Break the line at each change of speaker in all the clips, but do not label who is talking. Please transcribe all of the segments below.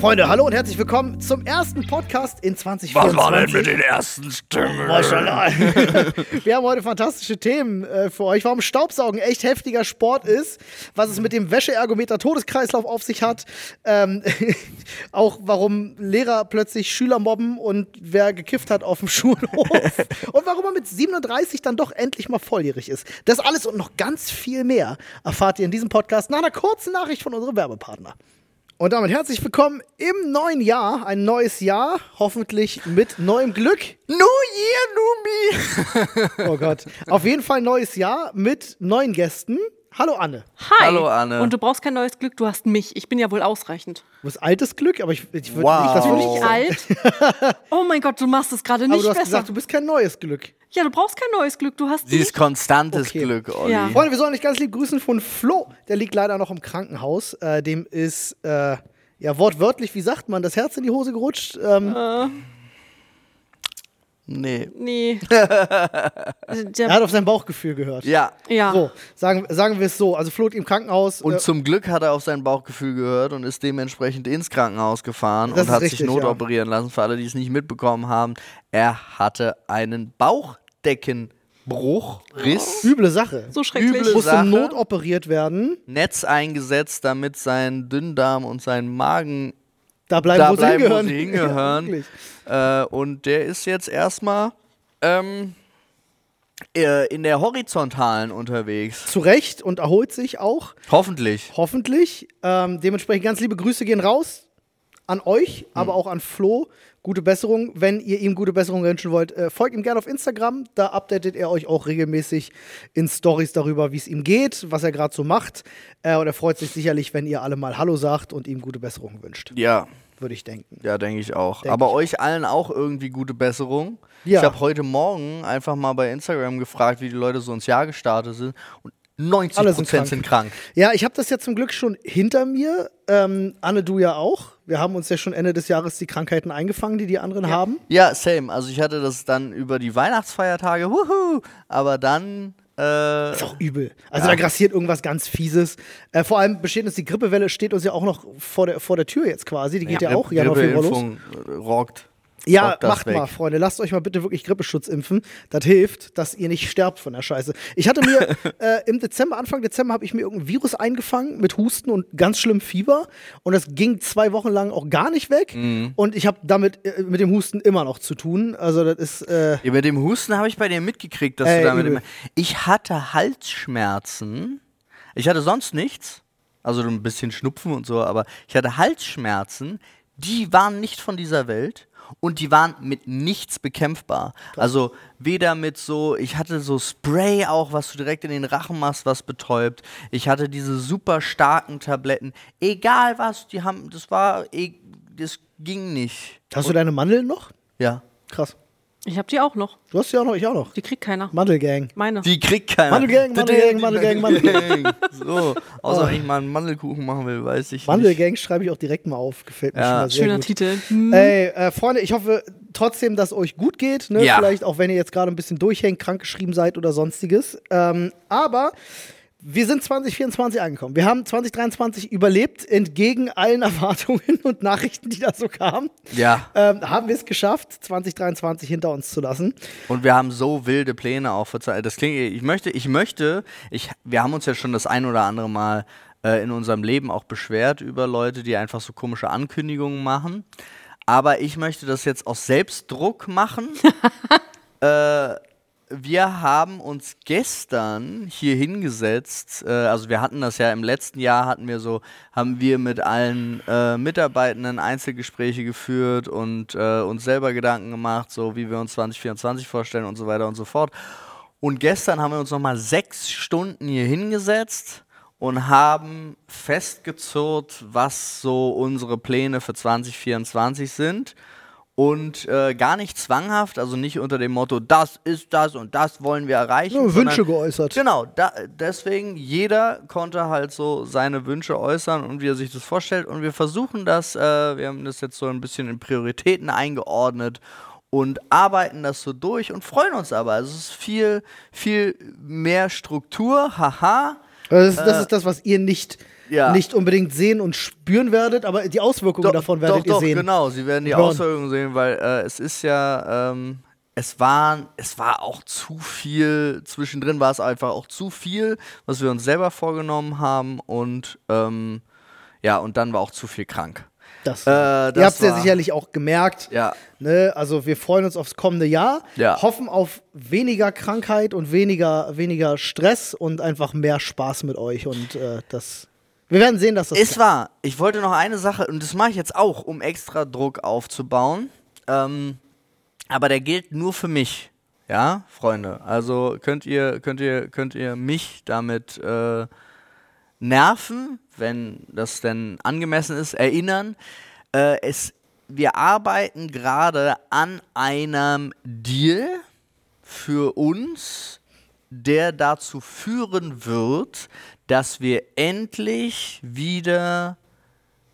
Freunde, hallo und herzlich willkommen zum ersten Podcast in 2024.
Was war denn mit den ersten Stimmen?
Maschallah. Wir haben heute fantastische Themen äh, für euch. Warum Staubsaugen echt heftiger Sport ist, was es mit dem Wäscheergometer Todeskreislauf auf sich hat, ähm, auch warum Lehrer plötzlich Schüler mobben und wer gekifft hat auf dem Schulhof und warum man mit 37 dann doch endlich mal volljährig ist. Das alles und noch ganz viel mehr erfahrt ihr in diesem Podcast nach einer kurzen Nachricht von unserem Werbepartner. Und damit herzlich willkommen im neuen Jahr. Ein neues Jahr, hoffentlich mit neuem Glück.
New Year, Numi!
Oh Gott. Auf jeden Fall neues Jahr mit neuen Gästen. Hallo Anne.
Hi.
Hallo, Anne.
Und du brauchst kein neues Glück, du hast mich. Ich bin ja wohl ausreichend.
Du hast altes Glück, aber ich, ich würde
Wow.
nicht, das
Du nicht
ich
alt. Oh mein Gott, du machst es gerade
Aber
nicht
du hast
besser.
gesagt, du bist kein neues Glück.
Ja, du brauchst kein neues Glück, du hast
Sie ist
nicht.
konstantes
Okay.
Glück, Olli.
Ja.
Freunde, wir sollen euch ganz lieb grüßen von Flo. Der liegt leider noch im Krankenhaus. Äh, dem ist, äh, ja, wortwörtlich, wie sagt man, das Herz in die Hose gerutscht. Ähm,
Nee.
Nee.
er
Der,
hat auf sein Bauchgefühl gehört.
Ja.
ja.
So, sagen, sagen wir es so. Also Flo liegt im Krankenhaus.
Und
äh,
zum Glück hat er auf sein Bauchgefühl gehört und ist dementsprechend ins Krankenhaus gefahren und hat
richtig,
sich
ja.
notoperieren lassen. Für alle, die es nicht mitbekommen haben, er hatte einen Bauchdeckenbruch, Riss,
üble Sache.
So schrecklich.
Üble-
Musste
Sache.
notoperiert werden.
Netz eingesetzt, damit sein Dünndarm und sein Magen
Da bleiben,
da
wo sie
bleiben, wo
hingehören.
sie hingehören.
Ja.
Äh, und der ist jetzt erstmal ähm, äh, in der Horizontalen unterwegs.
Zu Recht und erholt sich auch.
Hoffentlich.
Hoffentlich. Ähm, dementsprechend ganz liebe Grüße gehen raus an euch, aber auch an Flo. Gute Besserung. Wenn ihr ihm gute Besserung wünschen wollt, äh, folgt ihm gerne auf Instagram. Da updatet er euch auch regelmäßig in Stories darüber, wie es ihm geht, was er gerade so macht. Äh, und er freut sich sicherlich, wenn ihr alle mal Hallo sagt und ihm gute Besserung wünscht.
Ja,
Würde ich denken.
ja, denke ich auch.
Denk
Aber
ich
euch allen auch irgendwie gute Besserung.
Ja.
Ich habe heute Morgen einfach mal bei Instagram gefragt, wie die Leute so ins Jahr gestartet sind. Und 90%
Alle sind
sind
krank.
krank.
Ja, ich habe das ja zum Glück schon hinter mir. Ähm, Anne, du ja auch. Wir haben uns ja schon Ende des Jahres die Krankheiten eingefangen, die die anderen haben.
Ja, same. Also ich hatte das dann über die Weihnachtsfeiertage, wuhu, aber dann äh,
Ist auch übel. Also
Ja.
da grassiert irgendwas ganz Fieses. Äh, vor allem besteht uns die Grippewelle, steht uns ja auch noch vor der, vor der Tür jetzt quasi. Die geht ja, auch Januar, Februar los.
Rockt.
Ja, macht
weg.
mal, Freunde. Lasst euch mal bitte wirklich Grippeschutz impfen. Das hilft, dass ihr nicht sterbt von der Scheiße. Ich hatte mir äh, im Dezember, Anfang Dezember, habe ich mir irgendein Virus eingefangen mit Husten und ganz schlimm Fieber. Und das ging zwei Wochen lang auch gar nicht weg.
Mhm.
Und ich habe damit äh, mit dem Husten immer noch zu tun. Also das ist äh,
Ja, mit dem Husten habe ich bei dir mitgekriegt, dass du damit immer. Ich hatte Halsschmerzen. Ich hatte sonst nichts. Also ein bisschen Schnupfen und so, aber ich hatte Halsschmerzen, die waren nicht von dieser Welt und die waren mit nichts bekämpfbar. Also weder mit so, ich hatte so Spray auch, was du direkt in den Rachen machst, was betäubt. Ich hatte diese super starken Tabletten. Egal was, die haben, das war, eh- das ging nicht.
Hast du deine Mandeln noch?
Ja.
Krass.
Ich hab die auch noch.
Du hast ja auch noch, ich auch noch.
Die kriegt keiner.
Mandelgang.
Meine.
Die kriegt keiner.
Mandelgang, Mandelgang, Mandelgang,
Mandelgang. So, außer
Oh.
wenn ich mal einen Mandelkuchen machen will, weiß ich nicht.
Mandelgang schreibe ich auch direkt mal auf. Gefällt mir
Ja.
schon mal sehr
Schöner
gut.
Titel. Hm.
Ey, äh, Freunde, ich hoffe trotzdem, dass euch gut geht. Ne?
Ja.
Vielleicht auch, wenn ihr jetzt gerade ein bisschen durchhängt, krankgeschrieben seid oder sonstiges. Ähm, aber wir sind 2024 angekommen. Wir haben 2023 überlebt, entgegen allen Erwartungen und Nachrichten, die da so kamen.
Ja,
Ähm, haben wir es geschafft, 2023 hinter uns zu lassen.
und wir haben so wilde Pläne auch für Zeit. Das klingt, ich möchte, ich möchte, ich, wir haben uns ja schon das ein oder andere Mal äh, in unserem Leben auch beschwert über Leute, die einfach so komische Ankündigungen machen. Aber ich möchte das jetzt aus Selbstdruck machen. äh, wir haben uns gestern hier hingesetzt, äh, also wir hatten das ja im letzten Jahr, hatten wir so, haben wir mit allen äh, Mitarbeitenden Einzelgespräche geführt und äh, uns selber Gedanken gemacht, so wie wir uns 2024 vorstellen und so weiter und so fort. Und gestern haben wir uns nochmal sechs Stunden hier hingesetzt und haben festgezurrt, was so unsere Pläne für 2024 sind. Und äh, gar nicht zwanghaft, also nicht unter dem Motto, das ist das und das wollen wir erreichen.
Ja, Wünsche geäußert.
Genau, da, deswegen jeder konnte halt so seine Wünsche äußern und wie er sich das vorstellt. Und wir versuchen das, äh, wir haben das jetzt so ein bisschen in Prioritäten eingeordnet und arbeiten das so durch und freuen uns aber. Also es ist viel, viel mehr Struktur, haha.
Das ist, das
Äh.
ist das, was ihr nicht
Ja.
nicht unbedingt sehen und spüren werdet, aber die Auswirkungen davon werdet
doch,
ihr
doch,
sehen.
genau. Sie werden die
Hören.
Auswirkungen sehen, weil äh, es ist ja, ähm, es war, es war auch zu viel, zwischendrin war es einfach auch zu viel, was wir uns selber vorgenommen haben und ähm, ja, und dann war auch zu viel krank.
Das,
Äh,
ihr
das
habt es ja sicherlich auch gemerkt.
Ja.
Ne? Also wir freuen uns aufs kommende Jahr,
Ja.
hoffen auf weniger Krankheit und weniger, weniger Stress und einfach mehr Spaß mit euch. Und äh, das. Wir werden sehen, dass das.
Es war, ich wollte noch eine Sache, und das mache ich jetzt auch, um extra Druck aufzubauen. Ähm, aber der gilt nur für mich. Ja, Freunde. Also könnt ihr, könnt ihr, könnt ihr mich damit äh, nerven, wenn das denn angemessen ist, erinnern. Äh, es, wir arbeiten gerade an einem Deal für uns, der dazu führen wird, dass wir endlich wieder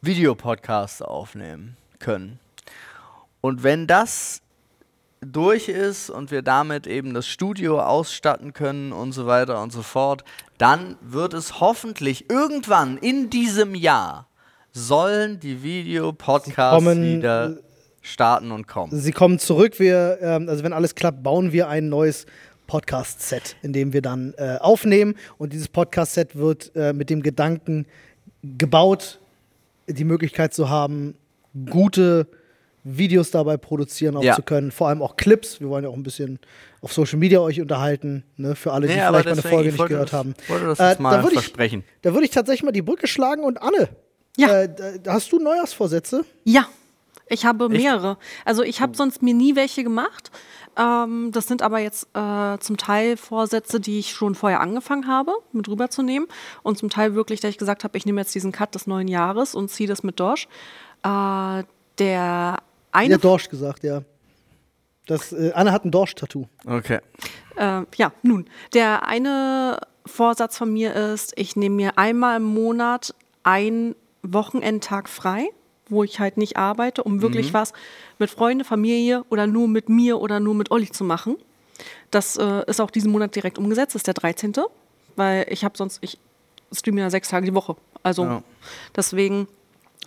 Videopodcasts aufnehmen können. Und wenn das durch ist und wir damit eben das Studio ausstatten können und so weiter und so fort, dann wird es hoffentlich irgendwann in diesem Jahr sollen die Videopodcasts wieder starten und kommen.
Sie kommen zurück. Wir, ähm, also wenn alles klappt, bauen wir ein neues Podcast-Set, in dem wir dann äh, aufnehmen. Und dieses Podcast-Set wird äh, mit dem Gedanken gebaut, die Möglichkeit zu haben, gute Videos dabei produzieren auch
Ja.
zu können. Vor allem auch Clips. Wir wollen ja auch ein bisschen auf Social Media euch unterhalten, ne? für alle, die
Nee,
vielleicht meine Folge
ich
nicht gehört
das-
haben.
wollte das
Äh,
jetzt mal
da würd ich-
versprechen.
Da würde ich tatsächlich mal die Brücke schlagen und Anne.
Ja.
Äh, hast du Neujahrsvorsätze?
Ja, ich habe mehrere. Also ich habe sonst mir nie welche gemacht. Ähm, das sind aber jetzt äh, zum Teil Vorsätze, die ich schon vorher angefangen habe, mit rüberzunehmen. Und zum Teil wirklich, da ich gesagt habe, ich nehme jetzt diesen Cut des neuen Jahres und ziehe das mit Dorsch. Äh, der eine
Ja, Dorsch gesagt, ja. Das, äh, Anne hat ein Dorsch-Tattoo.
Okay.
Äh, ja, nun, der eine Vorsatz von mir ist, ich nehme mir einmal im Monat einen Wochenendtag frei, wo ich halt nicht arbeite, um wirklich was mit Freunde, Familie oder nur mit mir oder nur mit Olli zu machen. Das äh, ist auch diesen Monat direkt umgesetzt, das ist der 13. Weil ich habe sonst, ich streame ja sechs Tage die Woche. Also
Ja.
deswegen,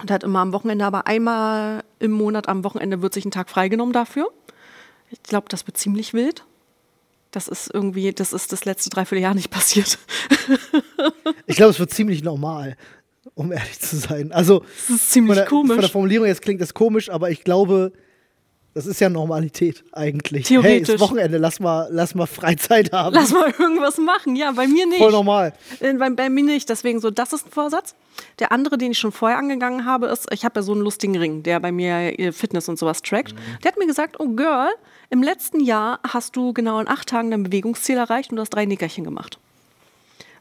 und halt immer am Wochenende, aber einmal im Monat am Wochenende wird sich ein Tag freigenommen dafür. Ich glaube, das wird ziemlich wild. Das ist irgendwie, das ist das letzte Dreivierteljahr nicht passiert.
Ich glaube, es wird ziemlich normal, um ehrlich zu sein. Also,
Das ist ziemlich
von der, Von der
komisch.
Formulierung jetzt klingt das komisch, aber ich glaube, das ist ja Normalität eigentlich.
Theoretisch.
Hey, ist Wochenende, lass mal, lass mal Freizeit haben.
Lass mal irgendwas machen. Ja, bei mir nicht.
Voll normal.
Äh, Bei, bei mir nicht. Deswegen so, das ist ein Vorsatz. Der andere, den ich schon vorher angegangen habe, ist, ich habe ja so einen lustigen Ring, der bei mir äh, Fitness und sowas trackt. Der hat mir gesagt, oh Girl, im letzten Jahr hast du genau in acht Tagen dein Bewegungsziel erreicht und du hast drei Nickerchen gemacht.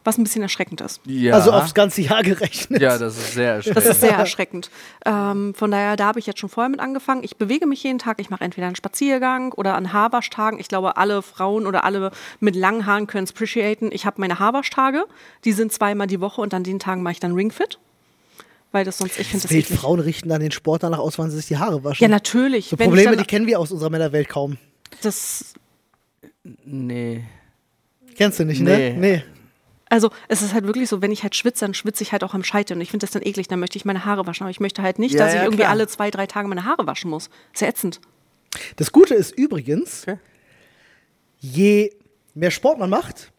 Was ein bisschen erschreckend ist.
Ja.
Also aufs ganze Jahr gerechnet.
ja, das ist sehr
Das
erschreckend.
ist sehr erschreckend. Ähm, von daher, da habe ich jetzt schon vorher mit angefangen. Ich bewege mich jeden Tag. Ich mache entweder einen Spaziergang oder an Haarwaschtagen. Ich glaube, alle Frauen oder alle mit langen Haaren können es appreciaten. Ich habe meine Haarwaschtage. Die sind zweimal die Woche und an den Tagen mache ich dann Ringfit. Weil das sonst, ich finde das eklig.
Frauen richten dann den Sport danach aus, wann sie sich die Haare waschen.
Ja, natürlich.
So Probleme,
dann-
die kennen wir aus unserer Männerwelt kaum.
das,
Nee.
Kennst du nicht,
Nee.
ne? Nee.
Also es ist halt wirklich so, wenn ich halt schwitze, dann schwitze ich halt auch am Scheitel. Und ich finde das dann eklig, dann möchte ich meine Haare waschen. Aber ich möchte halt nicht,
Ja,
dass ich
ja,
irgendwie
klar.
alle zwei, drei Tage meine Haare waschen muss. Ist ja ätzend.
Das Gute ist übrigens,
Okay.
je mehr Sport man macht,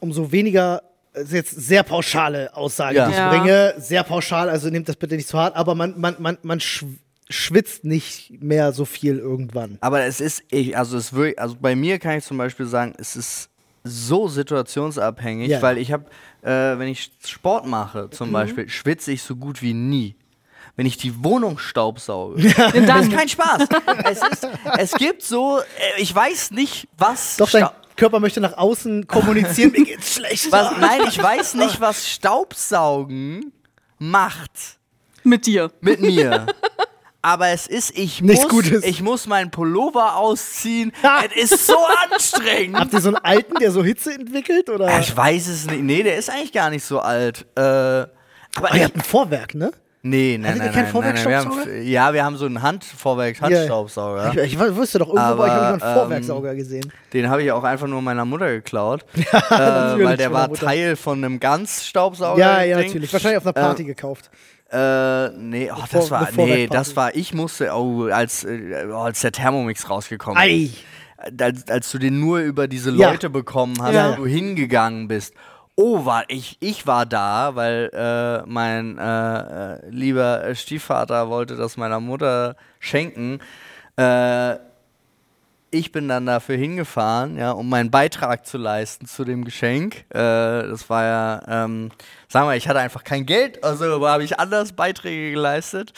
umso weniger, das ist jetzt sehr pauschale Aussage,
Ja.
die ich
Ja.
bringe, sehr pauschal, also nehmt das bitte nicht zu hart, aber man, man, man, man schw- schwitzt nicht mehr so viel irgendwann.
Aber es ist, ich, also es wirklich, also bei mir kann ich zum Beispiel sagen, es ist so situationsabhängig,
Ja.
weil ich habe, äh, wenn ich Sport mache zum
Mhm.
Beispiel, schwitze ich so gut wie nie. Wenn ich die Wohnung staubsauge.
Und
Das
dann,
ist kein Spaß. es, ist, es gibt so, äh, ich weiß nicht, was.
Doch, dein Körper möchte nach außen kommunizieren, mir geht's schlecht.
was nein, ich weiß nicht, was Staubsaugen macht
mit dir.
mit mir. Aber es ist, ich
Nichts
muss,
Gutes.
ich muss meinen Pullover ausziehen. es ist so anstrengend.
Habt ihr so einen alten, der so Hitze entwickelt? Oder?
Ich weiß es nicht. Nee, der ist eigentlich gar nicht so alt. Äh, aber
Oh, ihr habt ein Vorwerk, ne?
Nee, nein,
Hattet ihr
nein,
keinen
nein, nein. Wir haben, ja, wir haben so einen Handvorwerks-Handstaubsauger.
Ich, ich wusste doch, irgendwo euch habe ich einen
Aber,
Vorwerksauger gesehen.
Den habe ich auch einfach nur meiner Mutter geklaut. äh, weil der war
Mutter.
Teil von einem Ganzstaubsauger.
Ja, ja, natürlich. Wahrscheinlich auf einer Party gekauft.
Äh, nee, oh, das war, nee, das war, ich musste, oh, als, äh, oh, als der Thermomix rausgekommen
Ei.
als, als du den nur über diese
Ja.
Leute bekommen hast,
Ja.
wo du hingegangen bist. Oh, war ich, ich war da, weil äh, mein äh, äh, lieber äh, Stiefvater wollte das meiner Mutter schenken. Äh, ich bin dann dafür hingefahren, ja, um meinen Beitrag zu leisten zu dem Geschenk. Äh, das war ja, ähm, sagen wir, ich hatte einfach kein Geld, also habe ich anders Beiträge geleistet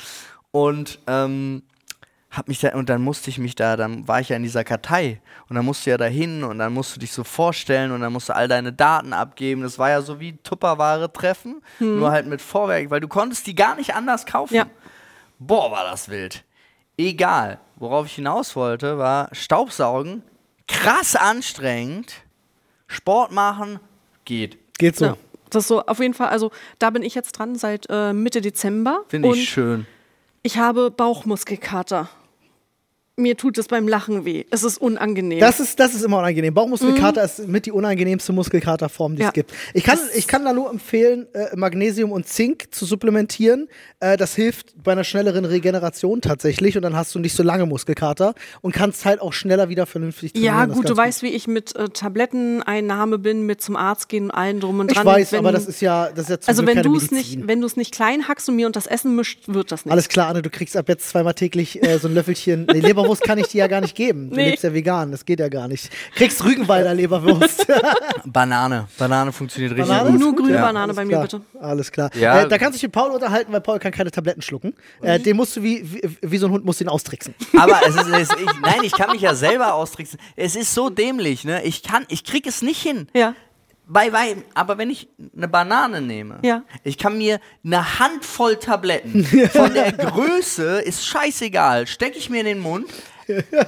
und ähm, hab mich da, und dann musste ich mich da, dann war ich ja in dieser Kartei und dann musst du ja da hin und dann musst du dich so vorstellen und dann musst du all deine Daten abgeben. Das war ja so wie Tupperware treffen, nur halt mit Vorwerk, weil du konntest die gar nicht anders kaufen.
Ja.
Boah, war das wild. Egal. Worauf ich hinaus wollte, war Staubsaugen, krass anstrengend. Sport machen, geht.
Geht so.
Ja, das ist so auf jeden Fall, also da bin ich jetzt dran seit äh, Mitte Dezember.
Finde ich schön.
ich habe Bauchmuskelkater. Mir tut es beim Lachen weh. Es ist unangenehm.
Das ist, das ist immer unangenehm. Bauchmuskelkater ist mit die unangenehmste Muskelkaterform, die
Ja.
es gibt. Ich kann, ich kann da nur empfehlen, äh, Magnesium und Zink zu supplementieren. Äh, das hilft bei einer schnelleren Regeneration tatsächlich und dann hast du nicht so lange Muskelkater und kannst halt auch schneller wieder vernünftig trainieren.
ja, gut, du
ganz
weißt, wie ich mit äh, Tabletteneinnahme bin, mit zum Arzt gehen und allen drum und
Ich
dran.
weiß,
wenn,
aber das ist ja, das ist ja zum
also
Glück
wenn du es nicht, wenn du es nicht klein hackst und mir und das Essen mischt, wird das nicht.
Alles klar, Anne, du kriegst ab jetzt zweimal täglich äh, so ein Löffelchen. Nee, Leberwurst kann ich dir ja gar nicht geben. Du
Nee.
lebst ja vegan, das geht ja gar nicht. Kriegst Rügenwalder Leberwurst.
Banane. Banane funktioniert richtig
Banane?
gut.
Nur grüne
Ja.
Banane
Alles
bei mir,
klar.
bitte.
Alles klar.
Ja.
Äh, da kannst du dich mit Paul unterhalten, weil Paul kann keine Tabletten schlucken. Äh, den musst du wie, wie, wie so ein Hund musst du ihn austricksen.
Aber es ist, es, ich, nein, ich kann mich ja selber austricksen. Es ist so dämlich, ne? Ich kann, ich krieg es nicht hin.
Ja.
Bei Wein, aber wenn ich eine Banane nehme,
Ja.
ich kann mir eine Handvoll Tabletten von der Größe ist scheißegal, stecke ich mir in den Mund,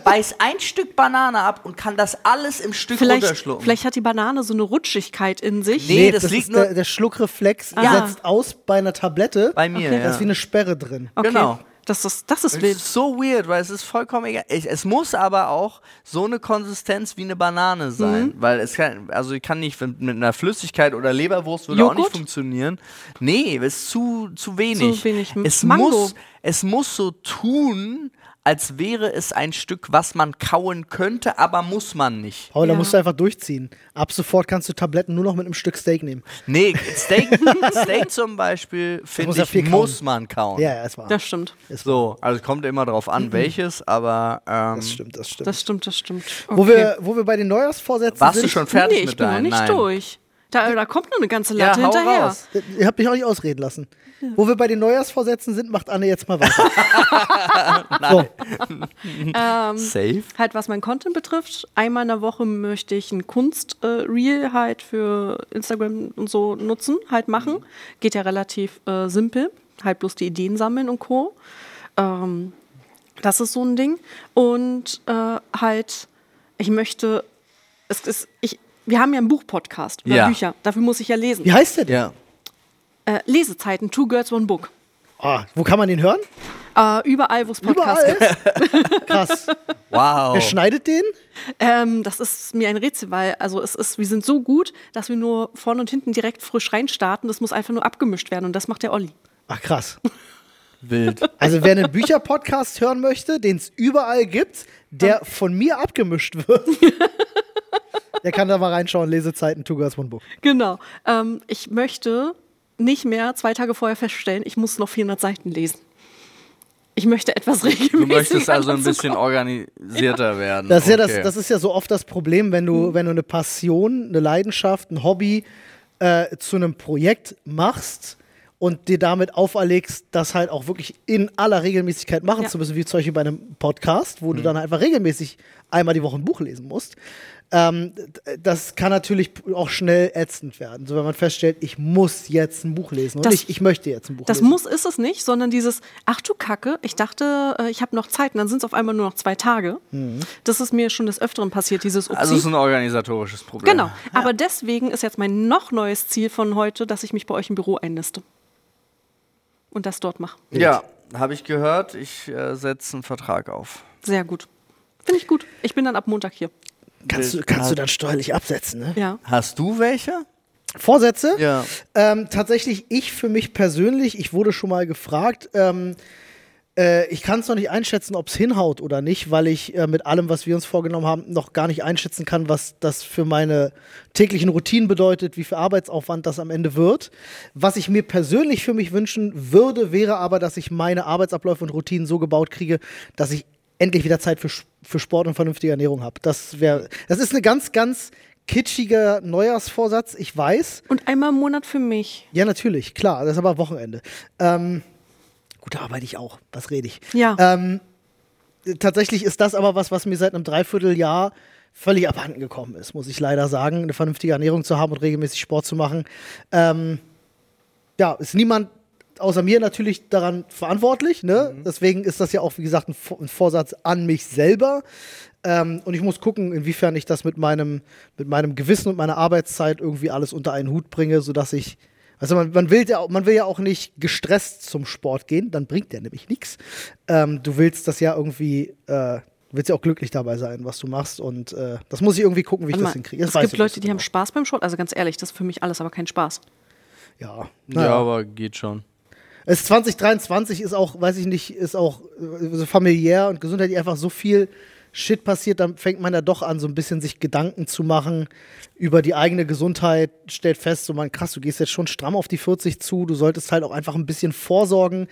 beiß ein Stück Banane ab und kann das alles im Stück
Vielleicht,
runterschlucken.
vielleicht hat die Banane so eine Rutschigkeit in sich.
Nee, das
das
liegt
ist
nur-
der, der Schluckreflex
Ah.
setzt aus bei einer Tablette.
Bei mir,
Okay.
ja.
Da ist wie eine Sperre drin.
Okay.
Genau.
Das ist, das ist
Es
wild.
ist so weird, weil es ist vollkommen egal. Ich, es muss aber auch so eine Konsistenz wie eine Banane sein,
Mhm.
weil es kann, also ich kann nicht mit, mit einer Flüssigkeit oder Leberwurst würde auch nicht
Joghurt?
funktionieren. Nee, es ist zu, zu wenig.
Zu wenig.
Es
Mango.
muss, es muss so tun, als wäre es ein Stück, was man kauen könnte, aber muss man nicht.
Paul, da
Ja.
musst du einfach durchziehen. Ab sofort kannst du Tabletten nur noch mit einem Stück Steak nehmen.
Nee, Steak, Steak zum Beispiel, finde
muss ja
ich,
kauen.
muss man kauen.
Ja, ja, es war.
Das stimmt.
So, also kommt immer drauf an, welches, aber ähm,
Das stimmt, das stimmt.
Das stimmt, das stimmt.
Wo,
Okay.
wir, wo wir bei den Neujahrsvorsätzen
warst
sind.
du schon fertig
nee, ich
mit
bin noch
deinen?
nicht
Nein.
durch. Da, da kommt noch eine ganze
Ja,
Latte
hau
hinterher.
raus.
Ihr habt mich auch nicht ausreden lassen. Wo wir bei den Neujahrsvorsätzen sind, macht Anne jetzt mal weiter. so,
Safe.
Halt, was mein Content betrifft, einmal in der Woche möchte ich ein Kunst-Reel halt für Instagram und so nutzen, halt machen. Geht ja relativ äh, simpel, halt bloß die Ideen sammeln und Co. Ähm, das ist so ein Ding. Und äh, halt, ich möchte, es ist, ich, wir haben ja einen Buch-Podcast über
Ja.
Bücher, dafür muss ich ja lesen.
wie heißt der denn?
Ja.
Äh, Lesezeiten, Two Girls, One Book.
Ah, wo kann man den hören?
Äh, überall, wo es Podcasts
Überall.
gibt.
Krass.
Wow.
Wer schneidet den?
Ähm, das ist mir ein Rätsel, weil also es ist, wir sind so gut, dass wir nur vorne und hinten direkt frisch reinstarten. Das muss einfach nur abgemischt werden und das macht der Olli.
Ach, krass.
Wild.
Also, wer einen Bücherpodcast hören möchte, den es überall gibt, der von mir abgemischt wird, der kann da mal reinschauen. Lesezeiten, Two Girls, One Book.
Genau. Ähm, ich möchte nicht mehr zwei Tage vorher feststellen, ich muss noch 400 Seiten lesen. Ich möchte etwas regelmäßig.
Du möchtest also ein bisschen
kommen.
organisierter werden.
Das ist, ja das,
Okay.
das ist ja so oft das Problem, wenn du, wenn du eine Passion, eine Leidenschaft, ein Hobby äh, zu einem Projekt machst und dir damit auferlegst, das halt auch wirklich in aller Regelmäßigkeit machen
Ja.
zu müssen, wie zum Beispiel bei einem Podcast, wo du dann einfach regelmäßig einmal die Woche ein Buch lesen musst. Ähm, das kann natürlich auch schnell ätzend werden. So, wenn man feststellt, ich muss jetzt ein Buch lesen und
Das-
nicht, ich möchte jetzt ein Buch
Das
lesen.
muss ist es nicht, sondern dieses, ach du Kacke, ich dachte, äh, ich habe noch Zeit und dann sind es auf einmal nur noch zwei Tage. Das ist mir schon des Öfteren passiert, dieses Upsi.
also es ist ein organisatorisches Problem.
Genau, aber deswegen ist jetzt mein noch neues Ziel von heute, dass ich mich bei euch im Büro einniste. und das dort mache.
Ja, habe ich gehört. Ich äh, setze einen Vertrag auf.
Sehr gut. Finde ich gut. Ich bin dann ab Montag hier.
Kannst du, kannst du dann steuerlich absetzen, ne?
Ja.
Hast du welche?
Vorsätze?
Ja.
Ähm, tatsächlich, ich für mich persönlich, ich wurde schon mal gefragt, ähm, äh, ich kann es noch nicht einschätzen, ob es hinhaut oder nicht, weil ich äh, mit allem, was wir uns vorgenommen haben, noch gar nicht einschätzen kann, was das für meine täglichen Routinen bedeutet, wie viel Arbeitsaufwand das am Ende wird. Was ich mir persönlich für mich wünschen würde, wäre aber, dass ich meine Arbeitsabläufe und Routinen so gebaut kriege, dass ich endlich wieder Zeit für, für Sport und vernünftige Ernährung habe. Das wäre, das ist eine ganz, ganz kitschiger Neujahrsvorsatz, ich weiß.
Und einmal im Monat für mich.
Ja, natürlich, klar, das ist aber Wochenende. Ähm, gut, da arbeite ich auch, was rede ich?
Ja.
Ähm, tatsächlich ist das aber was, was mir seit einem Dreivierteljahr völlig abhanden gekommen ist, muss ich leider sagen, eine vernünftige Ernährung zu haben und regelmäßig Sport zu machen. Ähm, ja, ist niemand außer mir natürlich daran verantwortlich. Ne? Deswegen ist das ja auch, wie gesagt, ein, Vor- ein Vorsatz an mich selber. Ähm, und ich muss gucken, inwiefern ich das mit meinem, mit meinem Gewissen und meiner Arbeitszeit irgendwie alles unter einen Hut bringe, sodass ich. Also man, man, will ja, auch- man will ja auch nicht gestresst zum Sport gehen, dann bringt der nämlich nichts. Ähm, du willst das ja irgendwie, äh, du willst ja auch glücklich dabei sein, was du machst. Und äh, das muss ich irgendwie gucken, wie ich
Warte
das
mal,
hinkriege. Das
es gibt Leute, die haben Spaß beim Sport. Also ganz ehrlich, das ist für mich alles aber kein Spaß.
genau. Ja,
Ja,
naja.
aber geht schon.
Es 2023 ist auch, weiß ich nicht, ist auch äh, so familiär und gesundheitlich einfach so viel Shit passiert, dann fängt man ja doch an, so ein bisschen sich Gedanken zu machen über die eigene Gesundheit, stellt fest, so man, krass, du gehst jetzt schon stramm auf die 40 zu, du solltest halt auch einfach ein bisschen vorsorgen.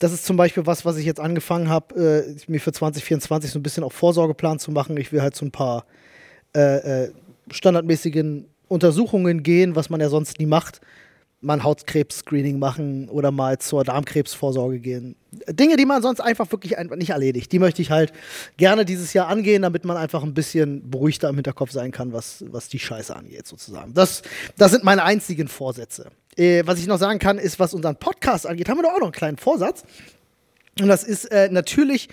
Das ist zum Beispiel was, was ich jetzt angefangen habe, äh, mir für 2024 so ein bisschen auch Vorsorgeplan zu machen. Ich will halt so ein paar äh, äh, standardmäßigen Untersuchungen gehen, was man ja sonst nie macht. Mal ein Hautkrebs-Screening machen oder mal zur Darmkrebsvorsorge gehen. Dinge, die man sonst einfach wirklich einfach nicht erledigt. Die möchte ich halt gerne dieses Jahr angehen, damit man einfach ein bisschen beruhigter im Hinterkopf sein kann, was, was die Scheiße angeht, sozusagen. Das, das sind meine einzigen Vorsätze. Äh, was ich noch sagen kann, ist, was unseren Podcast angeht, haben wir doch auch noch einen kleinen Vorsatz. Und das ist äh, natürlich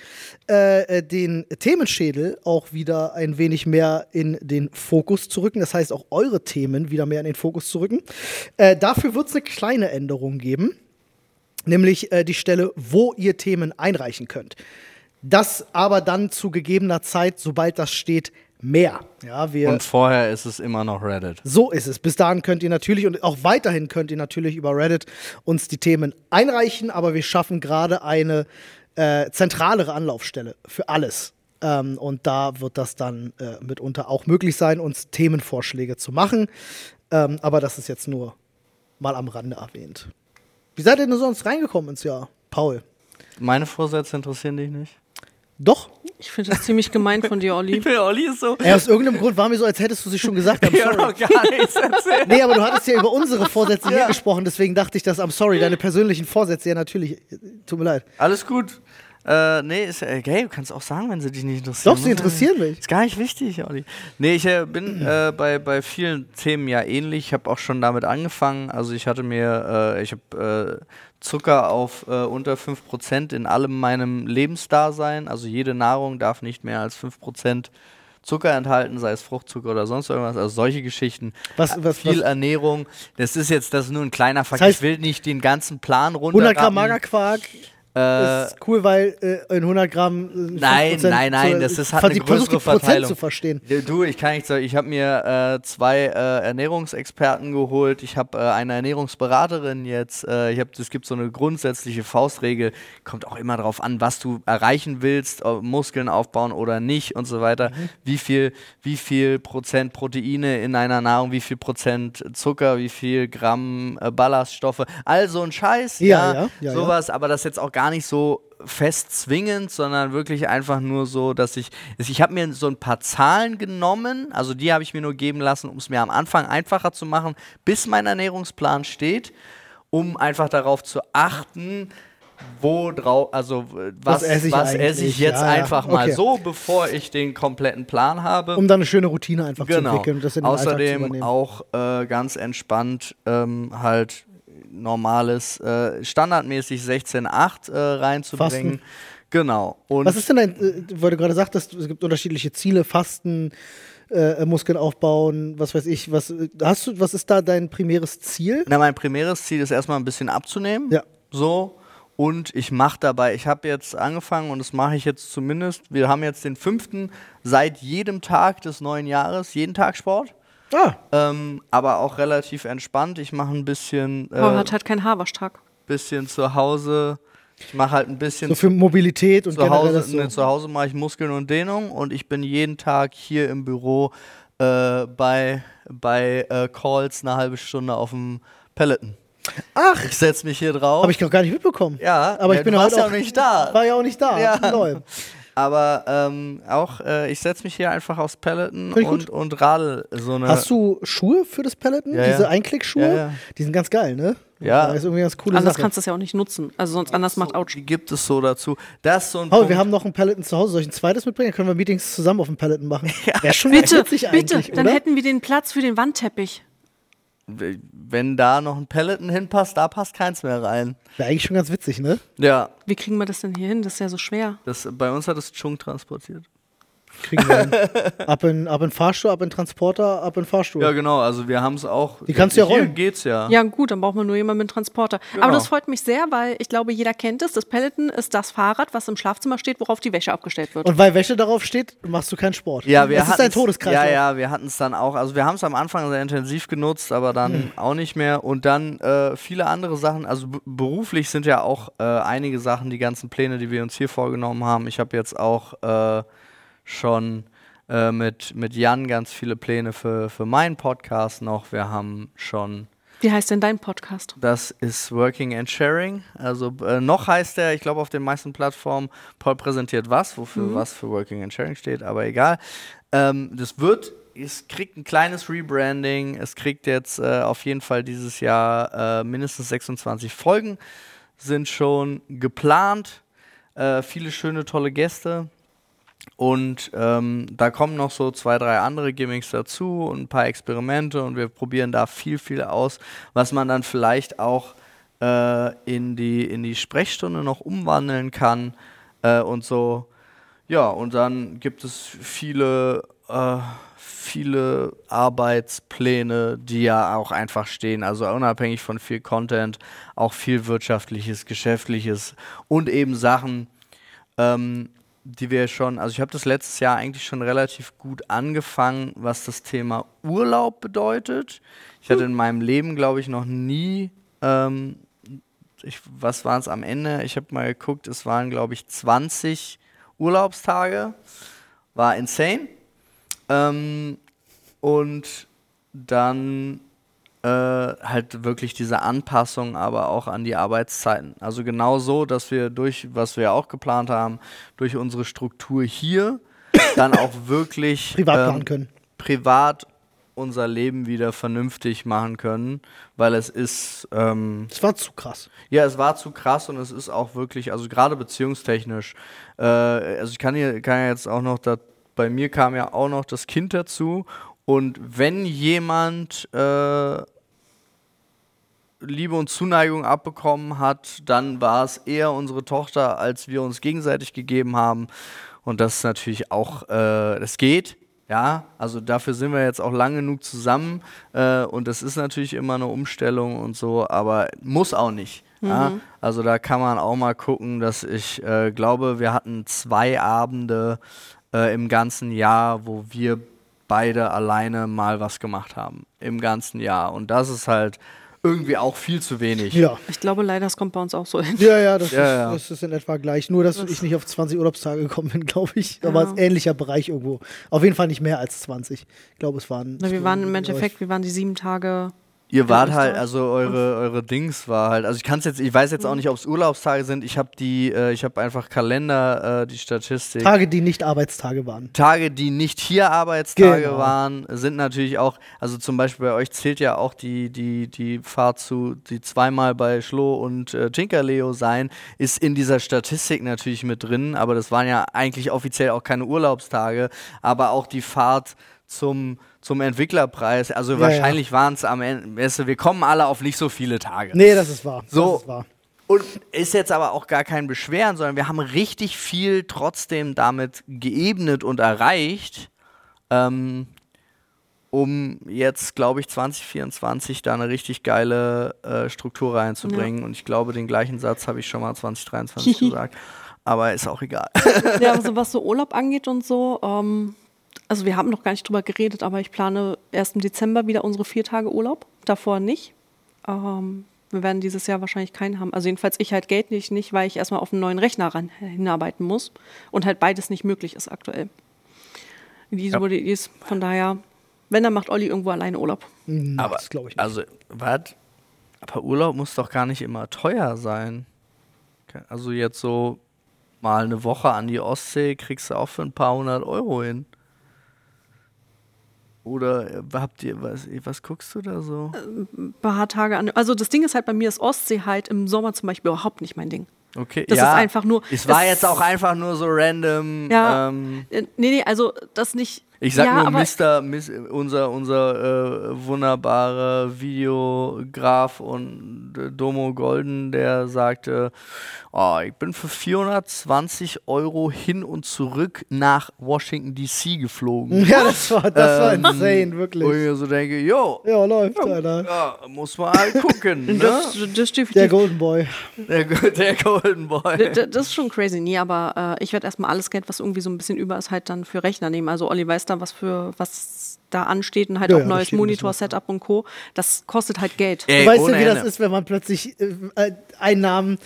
äh, äh, den Themenschädel auch wieder ein wenig mehr in den Fokus zu rücken. Das heißt, auch eure Themen wieder mehr in den Fokus zu rücken. Äh, dafür wird es eine kleine Änderung geben, nämlich äh, die Stelle, wo ihr Themen einreichen könnt. Das aber dann zu gegebener Zeit, sobald das steht, mehr. Ja, wir
Und vorher ist es immer noch Reddit.
so ist es. Bis dahin könnt ihr natürlich und auch weiterhin könnt ihr natürlich über Reddit uns die Themen einreichen, aber wir schaffen gerade eine äh, zentralere Anlaufstelle für alles. Ähm, und da wird das dann äh, mitunter auch möglich sein, uns Themenvorschläge zu machen. Ähm, aber das ist jetzt nur mal am Rande erwähnt. Wie seid ihr denn sonst reingekommen ins Jahr, Paul?
Meine Vorsätze interessieren dich nicht?
Doch?
Ich finde das ziemlich gemein von dir, Olli.
will Olli ist so.
Ey, aus irgendeinem Grund war mir so, als hättest du sie schon gesagt. I'm sorry.
gar nichts erzählt.
Nee, aber du hattest ja über unsere Vorsätze hier gesprochen, deswegen dachte ich, dass, I'm sorry, deine persönlichen Vorsätze, ja natürlich, tut mir leid.
Alles gut. Äh, nee, ist, äh, hey, du kannst auch sagen, wenn sie dich nicht interessieren.
Doch, sie interessieren mich.
Ist gar nicht wichtig, Olli. Nee, ich äh, bin äh, bei, bei vielen Themen ja ähnlich. Ich habe auch schon damit angefangen. Also ich hatte mir, äh, ich habe äh, Zucker auf äh, unter 5% in allem meinem Lebensdasein. Also jede Nahrung darf nicht mehr als 5% Zucker enthalten, sei es Fruchtzucker oder sonst irgendwas. Also solche Geschichten.
Was-
Äh,
was-
Viel
was-
Ernährung. Das ist jetzt das ist nur ein kleiner Fakt.
heißt,
ich will nicht den ganzen Plan runter.
100 Gramm Magerquark
Äh,
ist cool, weil äh, in 100 Gramm äh,
Nein,
5%
nein, nein,
zu-
das ist halt
ver-
eine größere
Prozent
Verteilung.
zu verstehen.
Du, ich kann nicht sagen, ich habe mir äh, zwei äh, Ernährungsexperten geholt, ich habe äh, eine Ernährungsberaterin jetzt, äh, ich habe, es gibt so eine grundsätzliche Faustregel, kommt auch immer darauf an, was du erreichen willst, Muskeln aufbauen oder nicht und so weiter,
Mhm.
wie viel, wie viel Prozent Proteine in einer Nahrung, wie viel Prozent Zucker, wie viel Gramm Ballaststoffe, all so ein Scheiß,
Ja,
ja,
ja, ja,
sowas, aber das jetzt auch gar nicht so fest zwingend, sondern wirklich einfach nur so, dass ich, ich habe mir so ein paar Zahlen genommen, also die habe ich mir nur geben lassen, um es mir am Anfang einfacher zu machen, bis mein Ernährungsplan steht, um einfach darauf zu achten, wo drauf, also was,
Was esse ich
was esse ich jetzt
Ja, ja,
einfach mal
okay.
so, bevor ich den kompletten Plan habe.
Um dann eine schöne Routine einfach zu
Genau.
entwickeln und das in den zu
Außerdem auch äh, ganz entspannt ähm, halt normales, äh, standardmäßig 16,8 äh, reinzubringen.
Fasten.
Genau. Und
Was ist denn dein, äh, weil du gerade sagtest, es gibt unterschiedliche Ziele, Fasten, äh, Muskeln aufbauen, was weiß ich, was äh, hast du, was ist da dein primäres Ziel?
na, mein primäres Ziel ist erstmal ein bisschen abzunehmen.
Ja.
So. Und ich mache dabei, ich habe jetzt angefangen und das mache ich jetzt zumindest. Wir haben jetzt den fünften seit jedem Tag des neuen Jahres, jeden Tag Sport.
Ah,
Ähm, aber auch relativ entspannt. Ich mache ein bisschen, äh,
hat halt keinen Haarwaschtag.
bisschen zu Hause. Ich mache halt ein bisschen
so für Mobilität und
zu
generell
Hause,
das so.
ne, zu Hause mache ich Muskeln und Dehnung und ich bin jeden Tag hier im Büro äh, bei, bei äh, Calls eine halbe Stunde auf dem Peloton.
Ach,
Ich setze mich hier drauf.
habe ich noch gar nicht mitbekommen.
ja,
aber
ja,
ich bin
du
heute
warst ja
auch
auch nicht da.
War ja auch nicht da.
Ja. Aber ähm, auch, äh, ich setze mich hier einfach aufs Peloton und, und radel so eine.
Hast du Schuhe für das Peloton?
Ja,
Diese
ja.
Einklickschuhe?
Ja, ja.
Die sind ganz geil, ne?
Ja.
Das ist irgendwie ganz coole
Anders
Sache.
kannst du es ja auch nicht nutzen. Also sonst anders macht Autsch.
Die gibt es so dazu. Das ist so ein
Paul,
Punkt.
wir haben noch ein Peloton zu Hause. Soll ich ein zweites mitbringen? Dann können wir Meetings zusammen auf dem Peloton machen. Wäre schon
Bitte,
witzig
bitte,
eigentlich,
dann
oder?
hätten wir den Platz für den Wandteppich.
Wenn da noch ein Peloton hinpasst, da passt keins mehr rein.
Wäre eigentlich schon ganz witzig, ne?
Ja,
Wie kriegen wir das denn hier hin? Das ist ja so schwer.
das, bei uns hat es Chung transportiert.
Kriegen wir hin. ab, in, ab in Fahrstuhl, ab in Transporter, ab in Fahrstuhl.
Ja, genau. Also wir haben es auch.
Die kannst du ja
Hier
rollen.
geht's ja.
Ja, gut, dann braucht man nur jemanden mit Transporter.
Genau.
Aber das freut mich sehr, weil ich glaube, jeder kennt es. Das Peloton ist das Fahrrad, was im Schlafzimmer steht, worauf die Wäsche abgestellt wird.
Und weil Wäsche darauf steht, machst du keinen Sport.
Ja, wir
das ist ein
hatten's-
Todeskreis.
Ja, ja, wir hatten es dann auch. Also wir haben es am Anfang sehr intensiv genutzt, aber dann
Hm.
auch nicht mehr. Und dann äh, viele andere Sachen. Also beruflich sind ja auch äh, einige Sachen, die ganzen Pläne, die wir uns hier vorgenommen haben. Ich habe jetzt auch äh, schon äh, mit, mit Jan ganz viele Pläne für, für meinen Podcast noch. Wir haben schon
Wie heißt denn dein Podcast?
Das ist Working and Sharing. Also äh, noch heißt er, ich glaube auf den meisten Plattformen, Paul präsentiert was, wofür was für Working and Sharing steht, aber egal. Ähm, das wird, es kriegt ein kleines Rebranding. Es kriegt jetzt äh, auf jeden Fall dieses Jahr äh, mindestens 26 Folgen, sind schon geplant. Äh, viele schöne, tolle Gäste. Und ähm, da kommen noch so zwei, drei andere Gimmicks dazu und ein paar Experimente und wir probieren da viel, viel aus, was man dann vielleicht auch äh, in, die, in die Sprechstunde noch umwandeln kann äh, und so. Ja, und dann gibt es viele, äh, viele Arbeitspläne, die ja auch einfach stehen. Also unabhängig von viel Content, auch viel wirtschaftliches, geschäftliches und eben Sachen, ähm, die wir schon, also ich habe das letztes Jahr eigentlich schon relativ gut angefangen, was das Thema Urlaub bedeutet. Ich hatte in meinem Leben, glaube ich, noch nie, ähm, ich, was waren es am Ende? Ich habe mal geguckt, es waren, glaube ich, 20 Urlaubstage. War insane. Ähm, und dann äh, halt wirklich diese Anpassung, aber auch an die Arbeitszeiten. Also genau so, dass wir durch, was wir auch geplant haben, durch unsere Struktur hier dann auch wirklich
Privat
ähm,
können.
privat unser Leben wieder vernünftig machen können, weil es ist, ähm,
Das war zu krass.
ja, es war zu krass und es ist auch wirklich, also gerade beziehungstechnisch, äh, also ich kann hier, kann ja jetzt auch noch, da, bei mir kam ja auch noch das Kind dazu und wenn jemand äh, Liebe und Zuneigung abbekommen hat, dann war es eher unsere Tochter, als wir uns gegenseitig gegeben haben und das ist natürlich auch, äh, das geht, ja, also dafür sind wir jetzt auch lang genug zusammen äh, und das ist natürlich immer eine Umstellung und so, aber muss auch nicht. Ja? Also da kann man auch mal gucken, dass ich äh, glaube, wir hatten zwei Abende äh, im ganzen Jahr, wo wir beide alleine mal was gemacht haben. Im ganzen Jahr. Und das ist halt irgendwie auch viel zu wenig.
Ja.
Ich glaube leider, das kommt bei uns auch so hin.
Ja, ja, das,
Ja,
ist,
ja.
das ist in etwa gleich. Nur, dass ich nicht auf 20 Urlaubstage gekommen bin, glaube ich. Aber
Ja.
es ist ähnlicher Bereich irgendwo. Auf jeden Fall nicht mehr als 20. Ich glaube, es waren.
Na, wir waren im Endeffekt, wir waren die sieben Tage.
Ihr wart halt, also eure, eure Dings war halt, also ich kann es jetzt, ich weiß jetzt auch nicht, ob es Urlaubstage sind. Ich habe die, äh, ich habe einfach Kalender, äh, die Statistik.
Tage, die nicht Arbeitstage waren.
Tage, die nicht hier Arbeitstage
Genau.
waren, sind natürlich auch, also zum Beispiel bei euch zählt ja auch die, die, die Fahrt zu, die zweimal bei Schlo und äh, Tinkerleo sein, ist in dieser Statistik natürlich mit drin, aber das waren ja eigentlich offiziell auch keine Urlaubstage, aber auch die Fahrt zum, zum Entwicklerpreis, also
Ja,
wahrscheinlich waren es am Ende, weißt du, wir kommen alle auf nicht so viele Tage.
Nee, das ist wahr.
So.
Das ist wahr.
Und ist jetzt aber auch gar kein Beschweren, sondern wir haben richtig viel trotzdem damit geebnet und erreicht. Ähm, um jetzt, glaube ich, 2024 da eine richtig geile äh, Struktur reinzubringen. Und ich glaube, den gleichen Satz habe ich schon mal 2023 gesagt. Aber ist auch egal.
Ja, also was so Urlaub angeht und so, ähm, also wir haben noch gar nicht drüber geredet, aber ich plane erst im Dezember wieder unsere vier Tage Urlaub, davor nicht. Ähm, wir werden dieses Jahr wahrscheinlich keinen haben. Also jedenfalls ich halt Geld nicht, nicht, weil ich erstmal auf einen neuen Rechner ran, hinarbeiten muss und halt beides nicht möglich ist aktuell. Die
Ja.
ja. die ist von daher, wenn, dann macht Olli irgendwo alleine Urlaub.
Hm,
Aber,
das glaube ich nicht.
also, was? Aber Urlaub muss doch gar nicht immer teuer sein. Also jetzt so mal eine Woche an die Ostsee kriegst du auch für ein paar hundert Euro hin. Oder äh, habt ihr, was, was guckst du da so?
Ein paar Tage an. Also das Ding ist halt bei mir ist Ostsee halt im Sommer zum Beispiel überhaupt nicht mein Ding.
Okay,
Das
ja,
ist einfach nur.
Es war jetzt auch einfach nur so random.
Ja.
Ähm,
Äh, Nee, nee, also das nicht.
Ich sag
ja,
nur Mr. Mis, unser, unser äh, wunderbarer Videograf und äh, Domo Golden, der sagte, oh, ich bin für 420 Euro hin und zurück nach Washington DC geflogen.
ja, das war, das war
Ähm,
insane,
Wo ich
wirklich.
mir so denke, jo,
Ja, läuft, Alter.
ja, muss man halt gucken. ne?
Das, das,
Der. Golden Boy.
der, der Golden Boy.
D- d- Das ist schon crazy. Nee, aber äh, ich werde erstmal alles Geld, was irgendwie so ein bisschen über ist, halt dann für Rechner nehmen. Also Olli weiß da, was für was da ansteht und halt
Ja,
auch
ja,
neues Monitor-Setup und Co. Das kostet halt Geld.
Ey,
du weißt ja, wie das
Ende.
ist, wenn man plötzlich äh, äh, Einnahmen,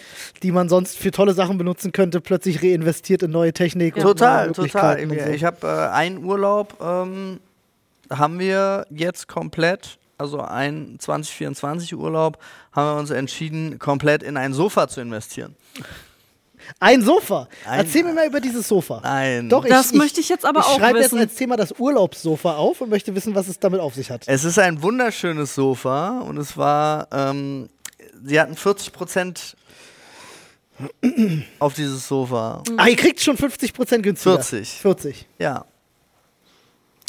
die man sonst für tolle Sachen benutzen könnte, plötzlich reinvestiert in neue Technik. und neue
Total, total.
Und
Ich,
so.
ich habe äh, einen Urlaub, ähm, haben wir jetzt komplett, also ein 2024 Urlaub, haben wir uns entschieden, komplett in ein Sofa zu investieren.
Ein Sofa.
Ein-
Erzähl mir mal über dieses Sofa.
Nein.
Doch,
Das möchte ich jetzt aber
ich
auch
schreibe jetzt
wissen.
als Thema das Urlaubssofa auf und möchte wissen, was es damit auf sich hat.
Es ist ein wunderschönes Sofa und es war, ähm, sie hatten 40 Prozent auf dieses Sofa.
Ah, ihr kriegt schon 50% günstiger.
40.
40.
Ja.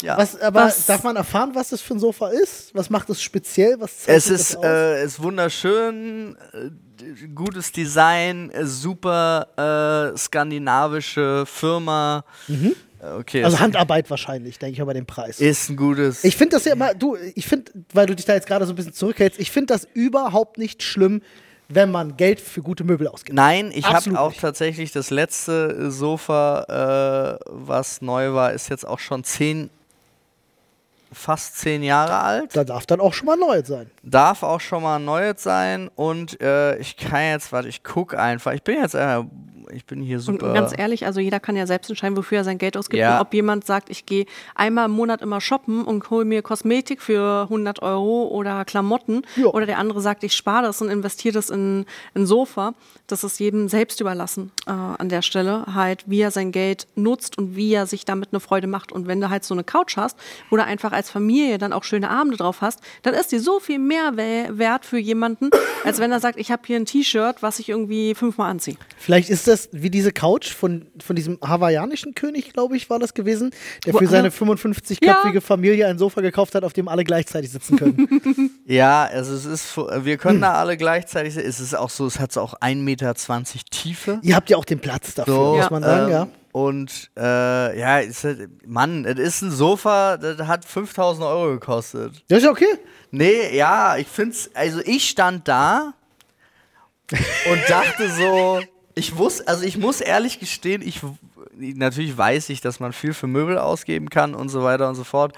Ja.
Was, aber
Was-
darf man erfahren, was das für ein Sofa ist? Was macht es speziell? Was
Es ist,
das aus?
äh, ist wunderschön, äh, gutes Design, äh, super äh, skandinavische Firma. Äh, Okay,
also Handarbeit wahrscheinlich, denke ich mal bei dem Preis.
ist ein gutes.
Ich finde das ja immer, du, ich finde, weil du dich da jetzt gerade so ein bisschen zurückhältst, ich finde das überhaupt nicht schlimm, wenn man Geld für gute Möbel ausgibt.
Nein, ich habe auch
nicht.
tatsächlich das letzte Sofa, äh, was neu war, ist jetzt auch schon zehn, fast zehn Jahre alt.
Da darf dann auch schon mal neu sein.
Darf auch schon mal neues sein und äh, ich kann jetzt, warte, ich gucke einfach. Ich bin jetzt, äh, ich bin hier
Und
super.
ganz ehrlich, also jeder kann ja selbst entscheiden, wofür er sein Geld ausgibt.
Ja.
Und ob jemand sagt, ich gehe einmal im Monat immer shoppen und hole mir Kosmetik für 100 Euro oder Klamotten.
Ja.
Oder der andere sagt, ich spare das und investiere das in ein Sofa. Das ist jedem selbst überlassen äh, an der Stelle. Halt, wie er sein Geld nutzt und wie er sich damit eine Freude macht. Und wenn du halt so eine Couch hast, wo du einfach als Familie dann auch schöne Abende drauf hast, dann ist die so viel mehr we- wert für jemanden, als wenn er sagt, ich habe hier ein T-Shirt, was ich irgendwie fünfmal anziehe.
Vielleicht ist das wie diese Couch von, von diesem hawaiianischen König, glaube ich, war das gewesen, der für seine
alle-
55-köpfige Familie ein Sofa gekauft hat, auf dem alle gleichzeitig sitzen können.
Ja, also es ist, wir können da alle gleichzeitig, es ist auch so, es hat so auch 1,20 Meter Tiefe.
Ihr habt ja auch den Platz dafür,
So,
muss man sagen,
ähm,
ja.
Und äh, ja, ist Mann, es ist ein Sofa, das hat 5000 Euro gekostet.
Das ist ja okay.
Nee, ja, ich find's, also ich stand da und dachte so, ich wusste, also ich muss ehrlich gestehen, ich natürlich weiß ich, dass man viel für Möbel ausgeben kann und so weiter und so fort.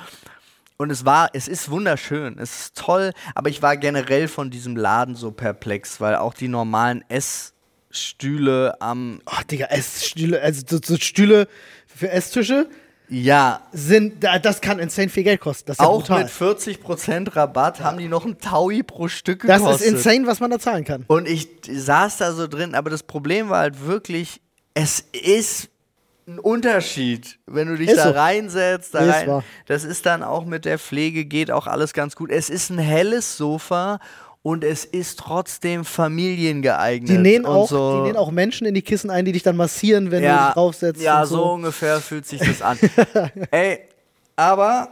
Und es war, es ist wunderschön, es ist toll, aber ich war generell von diesem Laden so perplex, weil auch die normalen Essstühle am,
Oh, Digga, Essstühle, also so, so Stühle für Esstische
ja,
sind, da- das kann insane viel Geld kosten. Das ist ja
auch
brutal.
mit 40% Rabatt haben die noch ein Taui pro Stück
das
gekostet.
ist insane, was man da zahlen kann.
Und ich saß da so drin, aber das Problem war halt wirklich, es ist ein Unterschied, wenn du dich
Ist
da
so.
reinsetzt. Da
Ist
rein, das ist dann auch mit der Pflege, geht auch alles ganz gut. Es ist ein helles Sofa und es ist trotzdem familiengeeignet.
Die nähen, auch,
so.
die nähen auch Menschen in die Kissen ein, die dich dann massieren, wenn du
ja,
dich draufsetzt.
Ja,
und
so. ungefähr fühlt sich das an. Ey, aber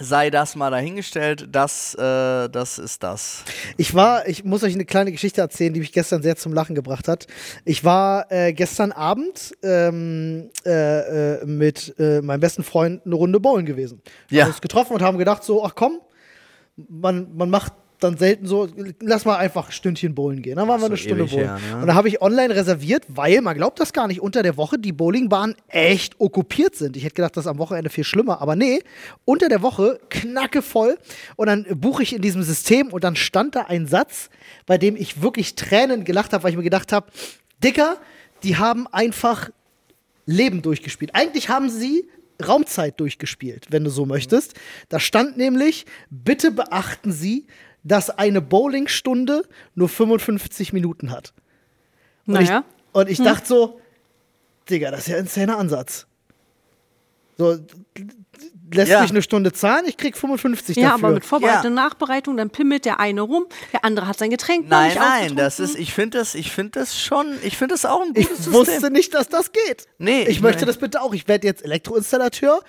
sei das mal dahingestellt. Das, äh, das ist das.
Ich war, ich muss euch eine kleine Geschichte erzählen, die mich gestern sehr zum Lachen gebracht hat. Ich war äh, gestern Abend ähm, äh, äh, mit äh, meinem besten Freund eine Runde bowlen gewesen. Wir
Ja.
haben uns getroffen und haben gedacht, so, ach komm, man, man macht dann selten so, lass mal einfach ein Stündchen bowlen gehen. Dann waren wir
so
eine Stunde bowlen.
her, ne?
Und da habe ich online reserviert, weil, man glaubt das gar nicht, unter der Woche die Bowlingbahnen echt okkupiert sind. Ich hätte gedacht, das ist am Wochenende viel schlimmer, aber nee, unter der Woche knacke voll. Und dann buche ich in diesem System und dann stand da ein Satz, bei dem ich wirklich Tränen gelacht habe, weil ich mir gedacht habe, Dicker, die haben einfach Leben durchgespielt. Eigentlich haben sie Raumzeit durchgespielt, wenn du so möchtest. Da stand nämlich, bitte beachten Sie, dass eine Bowlingstunde nur 55 Minuten hat. Und
Naja.
ich, und ich dachte so, Digga, das ist ja ein insaner Ansatz. So, lässt
Ja.
mich eine Stunde zahlen, ich krieg 55
Ja,
dafür.
aber mit Vorbereitung
Ja.
und Nachbereitung, dann pimmelt der eine rum, der andere hat sein Getränk noch
Nein,
nicht
nein, das ist, ich finde das, ich finde das schon, ich finde das auch ein
ich
gutes
wusste
System.
nicht, dass das geht.
Nee,
ich
ich
möchte das bitte auch. Ich werde jetzt Elektroinstallateur,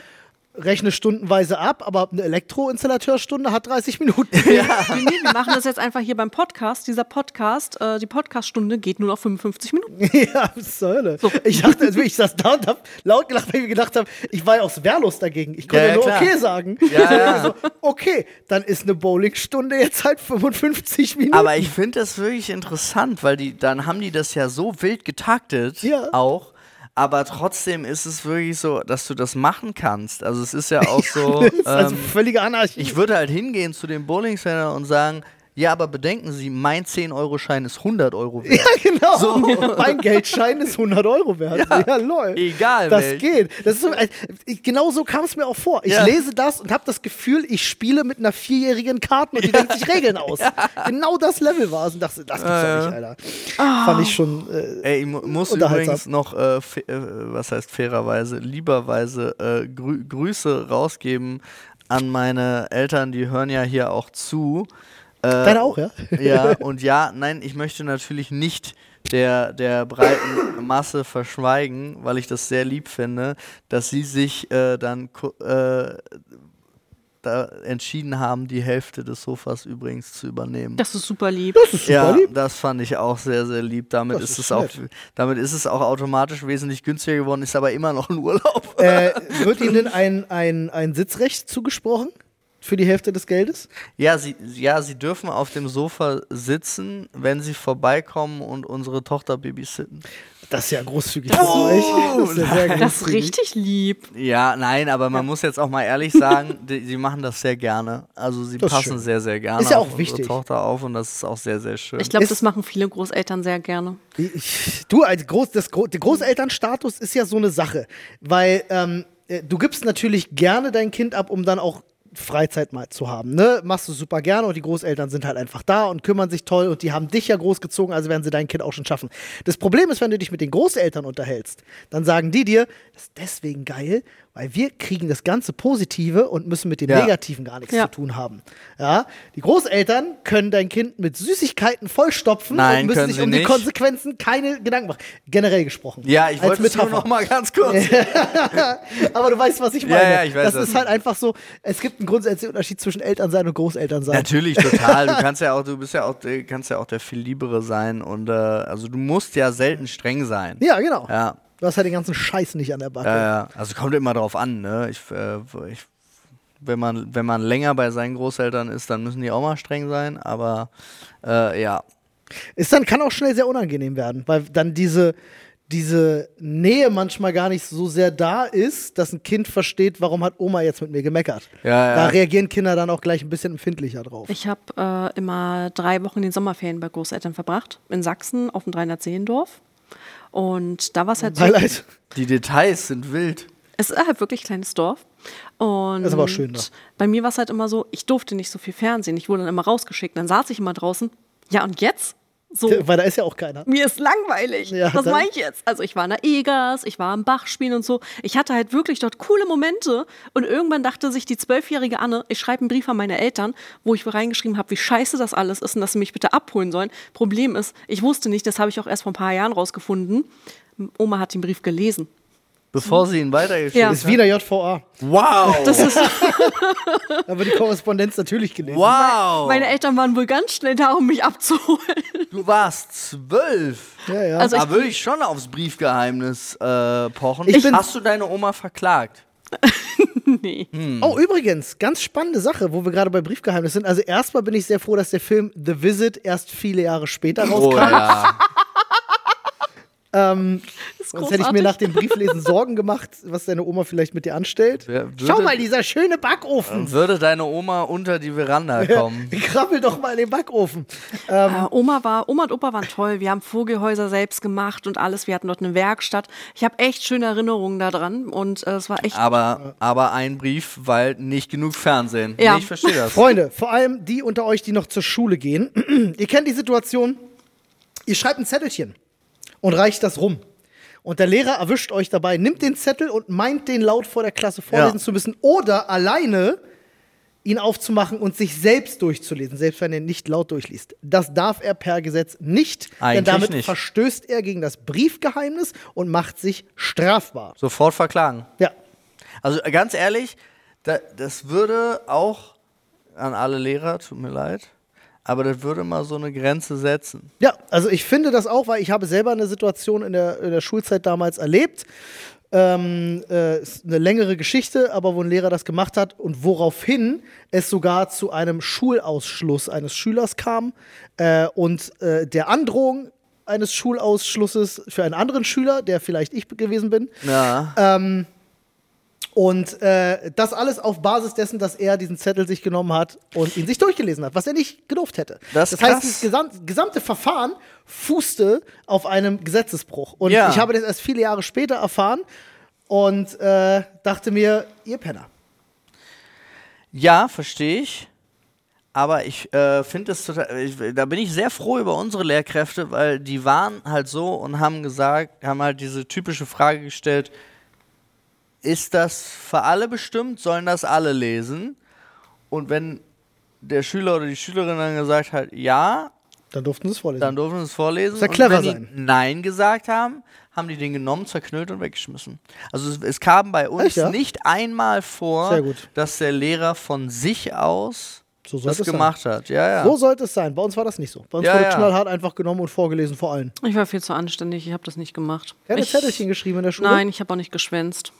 rechne stundenweise ab, aber eine Elektroinstallateursstunde hat 30 Minuten.
Nee, wir machen das jetzt einfach hier beim Podcast. Dieser Podcast, äh, die Podcaststunde geht nur noch 55 Minuten.
ja, was Hölle. Ich dachte, also ich saß da und hab laut gelacht, weil ich mir gedacht habe, ich war ja auch wehrlos dagegen. Ich konnte
Ja,
ja,
ja,
nur
klar.
okay sagen.
Ja, ja.
So, okay, dann ist eine Bowlingstunde jetzt halt 55 Minuten.
Aber ich finde das wirklich interessant, weil die, dann haben die das ja so wild getaktet
Ja.
auch. Aber trotzdem ist es wirklich so, dass du das machen kannst. Also es ist ja auch so.
also
ähm,
völlige Anarchie.
ich würde halt hingehen zu dem Bowling-Center und sagen, ja, aber bedenken Sie, mein 10-Euro-Schein ist 100 Euro wert.
ja, genau. mein Geldschein ist 100 Euro wert. Ja,
Ja,
lol.
egal
Das
welch.
geht. Das ist so, äh, ich, genau so kam es mir auch vor. Ich
Ja.
lese das und habe das Gefühl, ich spiele mit einer vierjährigen Karten und die denkt sich Regeln aus. Genau das Level war es und dachte, das gibt's doch nicht, Alter. Fand ich schon. Äh,
Ey, ich mu muss übrigens noch, äh, äh, was heißt fairerweise, lieberweise äh, grü Grüße rausgeben an meine Eltern, die hören ja hier auch zu. Äh,
Deine auch, ja?
Ja, und ja, nein, ich möchte natürlich nicht der, der breiten Masse verschweigen, weil ich das sehr lieb finde, dass sie sich äh, dann äh, da entschieden haben, die Hälfte des Sofas übrigens zu übernehmen.
Das ist super lieb.
Das ist super
ja,
lieb.
das fand ich auch sehr, sehr lieb. Damit
Das
ist,
ist
es auch, damit ist es auch automatisch wesentlich günstiger geworden, ist aber immer noch ein Urlaub.
Äh, wird Ihnen denn ein, ein, ein Sitzrecht zugesprochen? Für die Hälfte des Geldes?
Ja sie, ja, sie dürfen auf dem Sofa sitzen, wenn sie vorbeikommen und unsere Tochter babysitten.
Das ist ja großzügig euch. Das ist ja sehr
Das ist richtig lieb.
Ja, nein, aber man muss jetzt auch mal ehrlich sagen, die, sie machen das sehr gerne. Also sie
Das
passen sehr, sehr gerne
Ist ja
auf
auch
unsere
wichtig.
Tochter auf und das ist auch sehr, sehr schön.
Ich glaube, das machen viele Großeltern sehr gerne.
Ich, du, als Groß, das, der Großelternstatus ist ja so eine Sache, weil ähm, äh, du gibst natürlich gerne dein Kind ab, um dann auch Freizeit mal zu haben. Ne? Machst du super gerne und die Großeltern sind halt einfach da und kümmern sich toll und die haben dich ja großgezogen, also werden sie dein Kind auch schon schaffen. Das Problem ist, wenn du dich mit den Großeltern unterhältst, dann sagen die dir, das ist deswegen geil, weil wir kriegen das ganze Positive und müssen mit dem
Ja.
Negativen gar nichts
Ja.
zu tun haben. Ja? Die Großeltern können dein Kind mit Süßigkeiten vollstopfen
Nein,
und müssen sich um die
nicht.
Konsequenzen keine Gedanken machen. Generell gesprochen.
ja, ich wollte es nur noch mal ganz kurz.
Aber du weißt, was ich
Ja,
meine.
ja, ich weiß,
das
was
ist halt einfach so, es gibt einen grundsätzlichen Unterschied zwischen Elternsein und Großelternsein.
Natürlich, total. Du kannst ja auch, du bist ja auch, du kannst ja auch der viel liebere sein und äh, also du musst ja selten streng sein.
Ja, genau.
Ja,
Du hast halt den ganzen Scheiß nicht an der Backe.
ja, ja. Also kommt immer drauf an, ne? Ich, äh, ich, wenn man, wenn man länger bei seinen Großeltern ist, dann müssen die auch mal streng sein, aber äh, ja.
Ist dann, kann auch schnell sehr unangenehm werden, weil dann diese, diese Nähe manchmal gar nicht so sehr da ist, dass ein Kind versteht, warum hat Oma jetzt mit mir gemeckert.
Ja, ja.
Da reagieren Kinder dann auch gleich ein bisschen empfindlicher drauf.
Ich habe äh, immer drei Wochen in den Sommerferien bei Großeltern verbracht. In Sachsen auf dem 310-Dorf. Und da war es halt so.
Highlight.
Die Details sind wild.
Es ist halt wirklich ein kleines Dorf. Und
Ist aber auch schön da.
bei mir war es halt immer so, ich durfte nicht so viel Fernsehen. Ich wurde dann immer rausgeschickt. Dann saß ich immer draußen. Ja, und jetzt? So,
Weil da ist ja auch keiner.
mir ist langweilig.
Ja,
Was mache ich jetzt? Also ich war in der Egas, ich war am Bach spielen und so. Ich hatte halt wirklich dort coole Momente. Und irgendwann dachte sich die zwölfjährige Anne, ich schreibe einen Brief an meine Eltern, wo ich reingeschrieben habe, wie scheiße das alles ist und dass sie mich bitte abholen sollen. Problem ist, ich wusste nicht, das habe ich auch erst vor ein paar Jahren rausgefunden. Oma hat den Brief gelesen.
Bevor sie ihn weitergeschickt
Ja.
Ist wie in der JVA.
Wow!
Das ist,
Da wird die Korrespondenz natürlich gelesen.
wow!
meine Eltern waren wohl ganz schnell da, um mich abzuholen.
du warst zwölf.
Ja, ja.
Also ich-
da würde ich schon aufs Briefgeheimnis äh, pochen.
Ich bin-
Hast du deine Oma verklagt?
nee.
Oh, übrigens, ganz spannende Sache, wo wir gerade bei Briefgeheimnis sind. Also erstmal bin ich sehr froh, dass der Film The Visit erst viele Jahre später
Oh
rauskam.
ja.
Ähm,
ist
sonst hätte ich mir nach dem Brieflesen Sorgen gemacht, was deine Oma vielleicht mit dir anstellt.
Würde-
Schau mal, dieser schöne Backofen.
Würde deine Oma unter die Veranda kommen?
Krabbel doch mal in den Backofen.
Äh, Oma war, Oma und Opa waren toll. Wir haben Vogelhäuser selbst gemacht und alles. Wir hatten dort eine Werkstatt. Ich habe echt schöne Erinnerungen daran und äh, es war echt.
Aber, aber ein Brief, weil nicht genug Fernsehen.
Ja.
Nee, ich verstehe das.
Freunde, vor allem die unter euch, die noch zur Schule gehen, ihr kennt die Situation, ihr schreibt ein Zettelchen und reicht das rum. Und der Lehrer erwischt euch dabei, nimmt den Zettel und meint den laut vor der Klasse vorlesen
Ja.
zu müssen oder alleine ihn aufzumachen und sich selbst durchzulesen, selbst wenn er nicht laut durchliest. Das darf er per Gesetz nicht, denn
Eigentlich
damit
nicht.
verstößt er gegen das Briefgeheimnis und macht sich strafbar.
Sofort verklagen.
Ja.
Also äh, ganz ehrlich, da, das würde auch an alle Lehrer, tut mir leid, aber das würde mal so eine Grenze setzen.
Ja, also ich finde das auch, weil ich habe selber eine Situation in der, in der Schulzeit damals erlebt. Ähm, äh, ist eine längere Geschichte, aber wo ein Lehrer das gemacht hat und woraufhin es sogar zu einem Schulausschluss eines Schülers kam äh, und äh, der Androhung eines Schulausschlusses für einen anderen Schüler, der vielleicht ich gewesen bin.
Ja.
Ähm, und äh, das alles auf Basis dessen, dass er diesen Zettel sich genommen hat und ihn sich durchgelesen hat, was er nicht gedurft hätte.
Das ist
heißt, das gesam gesamte Verfahren fußte auf einem Gesetzesbruch. Und
Ja.
ich habe das erst viele Jahre später erfahren und äh, dachte mir, ihr Penner.
Ja, verstehe ich. Aber ich äh, finde es total, ich, da bin ich sehr froh über unsere Lehrkräfte, weil die waren halt so und haben gesagt, haben halt diese typische Frage gestellt, ist das für alle bestimmt, sollen das alle lesen? Und wenn der Schüler oder die Schülerin dann gesagt hat, ja,
Dann durften sie es vorlesen.
dann durften sie es vorlesen.
Muss ja
und
clever
wenn
sein.
die Nein gesagt haben, haben die den genommen, zerknüllt und weggeschmissen. Also es, es kam bei uns
Echt, ja?
nicht einmal vor, dass der Lehrer von sich aus
So
das
es sein.
gemacht hat. Ja, ja.
So sollte es sein. Bei uns war das nicht so. Bei uns
Ja,
wurde
ja.
knallhart einfach genommen und vorgelesen vor allen.
Ich war viel zu anständig. Ich habe das nicht gemacht.
Keine
ich,
Zettelchen geschrieben in der Schule?
Nein, ich habe auch nicht geschwänzt.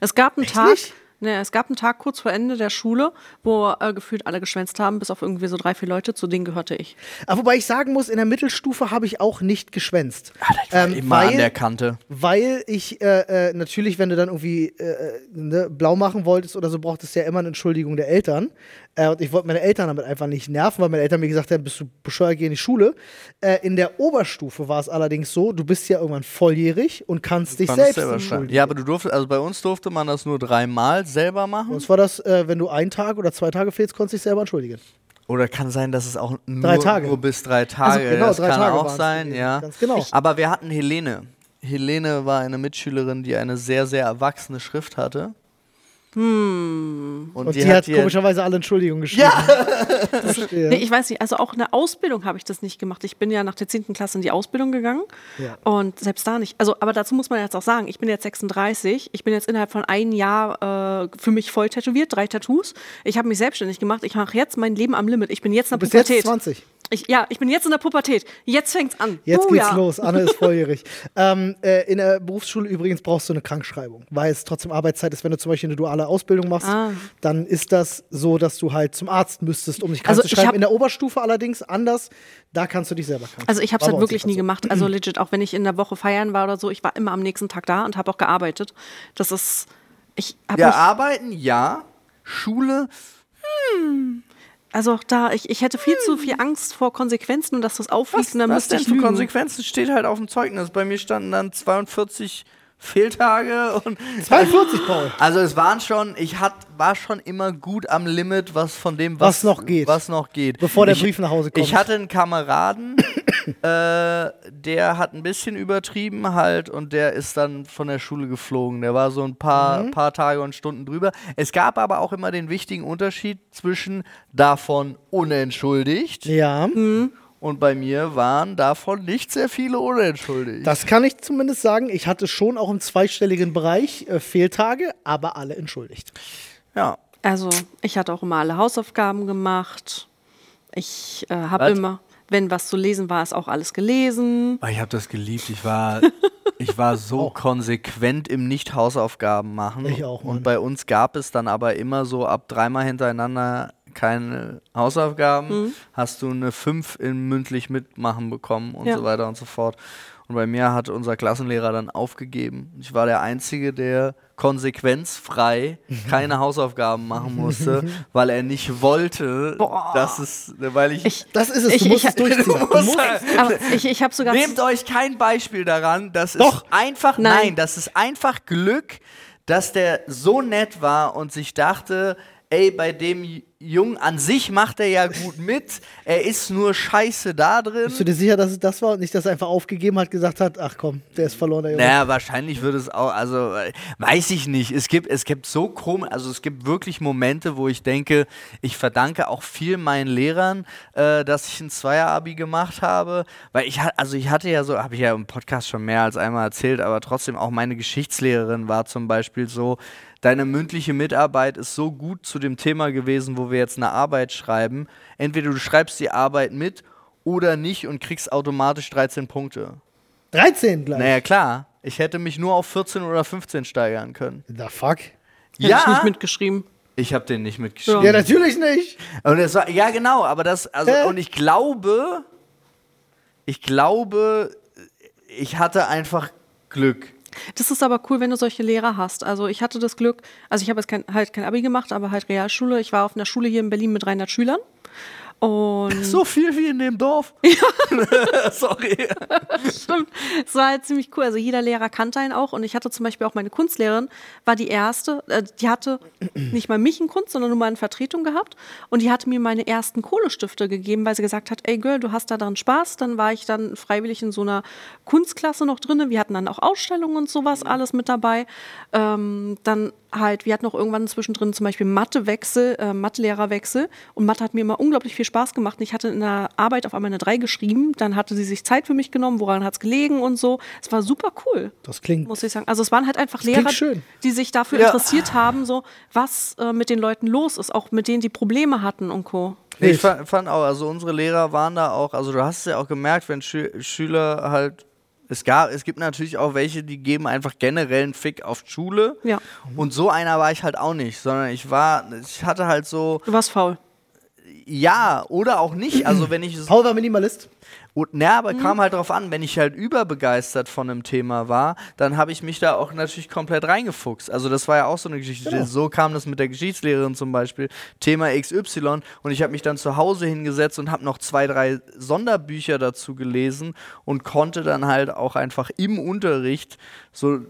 Es gab einen
Echt
Tag.
nicht?
Ne, es gab einen Tag kurz vor Ende der Schule, wo äh, gefühlt alle geschwänzt haben, bis auf irgendwie so drei, vier Leute. Zu denen gehörte ich.
Aber wobei ich sagen muss, in der Mittelstufe habe ich auch nicht geschwänzt. Ähm,
Immer an der Kante.
Weil ich äh, äh, natürlich, wenn du dann irgendwie äh, äh, ne, blau machen wolltest oder so, brauchtest du ja immer eine Entschuldigung der Eltern. Äh, und ich wollte meine Eltern damit einfach nicht nerven, weil meine Eltern mir gesagt haben, bist du bescheuert, geh in die Schule. Äh, in der Oberstufe war es allerdings so, du bist ja irgendwann volljährig und kannst dich selbst
selber
entschuldigen.
Ja, aber du durftest, also bei uns durfte man das nur dreimal selber machen.
Und zwar das, äh, wenn du einen Tag oder zwei Tage fehlst, konntest du dich selber entschuldigen.
Oder kann sein, dass es auch nur,
Drei Tage.
nur bis drei Tage.
Also genau,
das
drei
kann
Tage
auch sein, ja.
Ganz genau.
Aber wir hatten Helene. Helene war eine Mitschülerin, die eine sehr, sehr erwachsene Schrift hatte. Und,
Und die, hat
hier-
komischerweise alle Entschuldigungen geschrieben. Ja. Verstehe.
Nee, ich weiß nicht, also auch in der Ausbildung habe ich das nicht gemacht. Ich bin ja nach der 10. Klasse in die Ausbildung gegangen
Ja.
und selbst da nicht. Also, aber dazu muss man jetzt auch sagen, ich bin jetzt 36, ich bin jetzt innerhalb von einem Jahr äh, für mich voll tätowiert, drei Tattoos. Ich habe mich selbstständig gemacht, ich mache jetzt mein Leben am Limit. Ich bin jetzt in der
bist jetzt
Pubertät.
20.
Ich, ja, ich bin jetzt in der Pubertät. Jetzt fängt's an.
Jetzt
Buja.
geht's los. Anne ist volljährig. ähm, äh, in der Berufsschule übrigens brauchst du eine Krankschreibung, weil es trotzdem Arbeitszeit ist. Wenn du zum Beispiel eine duale Ausbildung machst,
Ah.
dann ist das so, dass du halt zum Arzt müsstest, um dich krank
Also
zu
ich
schreiben. In der Oberstufe allerdings anders. Da kannst du dich selber krank
Also ich habe es halt wirklich nie
so.
gemacht. Also legit, auch wenn ich in der Woche feiern war oder so, ich war immer am nächsten Tag da und habe auch gearbeitet. Das ist, ich habe
Ja, arbeiten, ja. Schule,
also auch da, ich, ich hätte viel zu viel Angst vor Konsequenzen und dass das auffliegt
was,
und dann
was
müsste
denn
ich
für
lügen.
Konsequenzen steht halt auf dem Zeugnis. Bei mir standen dann 42 Fehltage und
42, Paul.
Also es waren schon, ich hat, war schon immer gut am Limit, was von dem, was,
Was noch geht.
Was noch geht.
Bevor der
ich,
Brief nach Hause kommt.
Ich hatte einen Kameraden, äh, der hat ein bisschen übertrieben halt und der ist dann von der Schule geflogen. Der war so ein paar,
Mhm.
paar Tage und Stunden drüber. Es gab aber auch immer den wichtigen Unterschied zwischen davon unentschuldigt
Ja.
Und bei mir waren davon nicht sehr viele unentschuldigt.
Das kann ich zumindest sagen. Ich hatte schon auch im zweistelligen Bereich äh, Fehltage, aber alle entschuldigt.
ja.
Also, ich hatte auch immer alle Hausaufgaben gemacht. Ich äh, habe immer, wenn was zu lesen war, ist auch alles gelesen.
Ah, Ich habe das geliebt. Ich war, ich war so konsequent im Nicht-Hausaufgaben machen.
Ich auch, Mann.
Und bei uns gab es dann aber immer so ab dreimal hintereinander keine Hausaufgaben, hast du eine 5 in mündlich mitmachen bekommen und
Ja.
so weiter und so fort. Und bei mir hat unser Klassenlehrer dann aufgegeben. Ich war der Einzige, der konsequenzfrei keine Hausaufgaben machen musste, weil er nicht wollte,
Boah.
dass es, weil ich,
Ich,
Das ist es.
Ich-
du musst
ich-
es durchziehen.
Du
Du
musst
aber ich, ich habe sogar.
Nehmt euch kein Beispiel daran, das
Doch.
ist einfach, nein.
Nein.
das ist einfach Glück, dass der so nett war und sich dachte, ey, bei dem J- Jungen an sich macht er ja gut mit, er ist nur scheiße da drin.
Bist du dir sicher, dass es das war und nicht, dass er einfach aufgegeben hat, gesagt hat, ach komm, der ist verloren, der Junge.
Naja, wahrscheinlich würde es auch, also äh, weiß ich nicht. Es gibt, es gibt so komisch, also es gibt wirklich Momente, wo ich denke, ich verdanke auch viel meinen Lehrern, äh, dass ich ein Zweier-Abi gemacht habe. Weil ich hatte, also ich hatte ja so, habe ich ja im Podcast schon mehr als einmal erzählt, aber trotzdem auch meine Geschichtslehrerin war zum Beispiel so, deine mündliche Mitarbeit ist so gut zu dem Thema gewesen, wo wir jetzt eine Arbeit schreiben. Entweder du schreibst die Arbeit mit oder nicht und kriegst automatisch 13 Punkte.
13 gleich.
Naja, klar. Ich hätte mich nur auf 14 oder 15 steigern können.
The fuck?
Hätte ich nicht
Ja,
mitgeschrieben.
ich habe den nicht mitgeschrieben.
Ja, natürlich nicht.
Und es war, ja, genau, aber das, also,
Hä?
und ich glaube, ich glaube, ich hatte einfach Glück.
Das ist aber cool, wenn du solche Lehrer hast. Also ich hatte das Glück, also ich habe jetzt kein, halt kein Abi gemacht, aber halt Realschule. Ich war auf einer Schule hier in Berlin mit 300 Schülern. Und
So viel wie in dem Dorf. Sorry.
Stimmt. Es war halt ziemlich cool. Also jeder Lehrer kannte einen auch. Und ich hatte zum Beispiel auch meine Kunstlehrerin, war die erste, äh, die hatte nicht mal mich in Kunst, sondern nur mal eine Vertretung gehabt. Und die hatte mir meine ersten Kohlestifte gegeben, weil sie gesagt hat, ey Girl, du hast da dran Spaß. Dann war ich dann freiwillig in so einer Kunstklasse noch drin. Wir hatten dann auch Ausstellungen und sowas alles mit dabei. Ähm, dann halt, wir hatten auch irgendwann zwischendrin zum Beispiel Mathewechsel, äh, Mathelehrerwechsel. Und Mathe hat mir immer unglaublich viel Spaß gemacht. Ich hatte in der Arbeit auf einmal eine 3 geschrieben. Dann hatte sie sich Zeit für mich genommen, woran hat es gelegen und so. Es war super cool,
Das klingt.
muss ich sagen. Also es waren halt einfach Lehrer,
schön.
die sich dafür
Ja.
interessiert haben, so was äh, mit den Leuten los ist, auch mit denen, die Probleme hatten und Co.
Nee, ich fa- fand auch, also unsere Lehrer waren da auch, also du hast es ja auch gemerkt, wenn Schü Schüler halt, es gab, es gibt natürlich auch welche, die geben einfach generell einen Fick auf Schule.
Ja.
Und so einer war ich halt auch nicht, sondern ich war, ich hatte halt so,
Du warst faul.
ja, oder auch nicht. Also wenn ich es.
Paul war Minimalist.
Und, na, aber kam halt drauf an, wenn ich halt überbegeistert von einem Thema war, dann habe ich mich da auch natürlich komplett reingefuchst. Also das war ja auch so eine Geschichte.
Genau.
So kam das mit der Geschichtslehrerin zum Beispiel, Thema XY. Und ich habe mich dann zu Hause hingesetzt und habe noch zwei, drei Sonderbücher dazu gelesen und konnte dann halt auch einfach im Unterricht so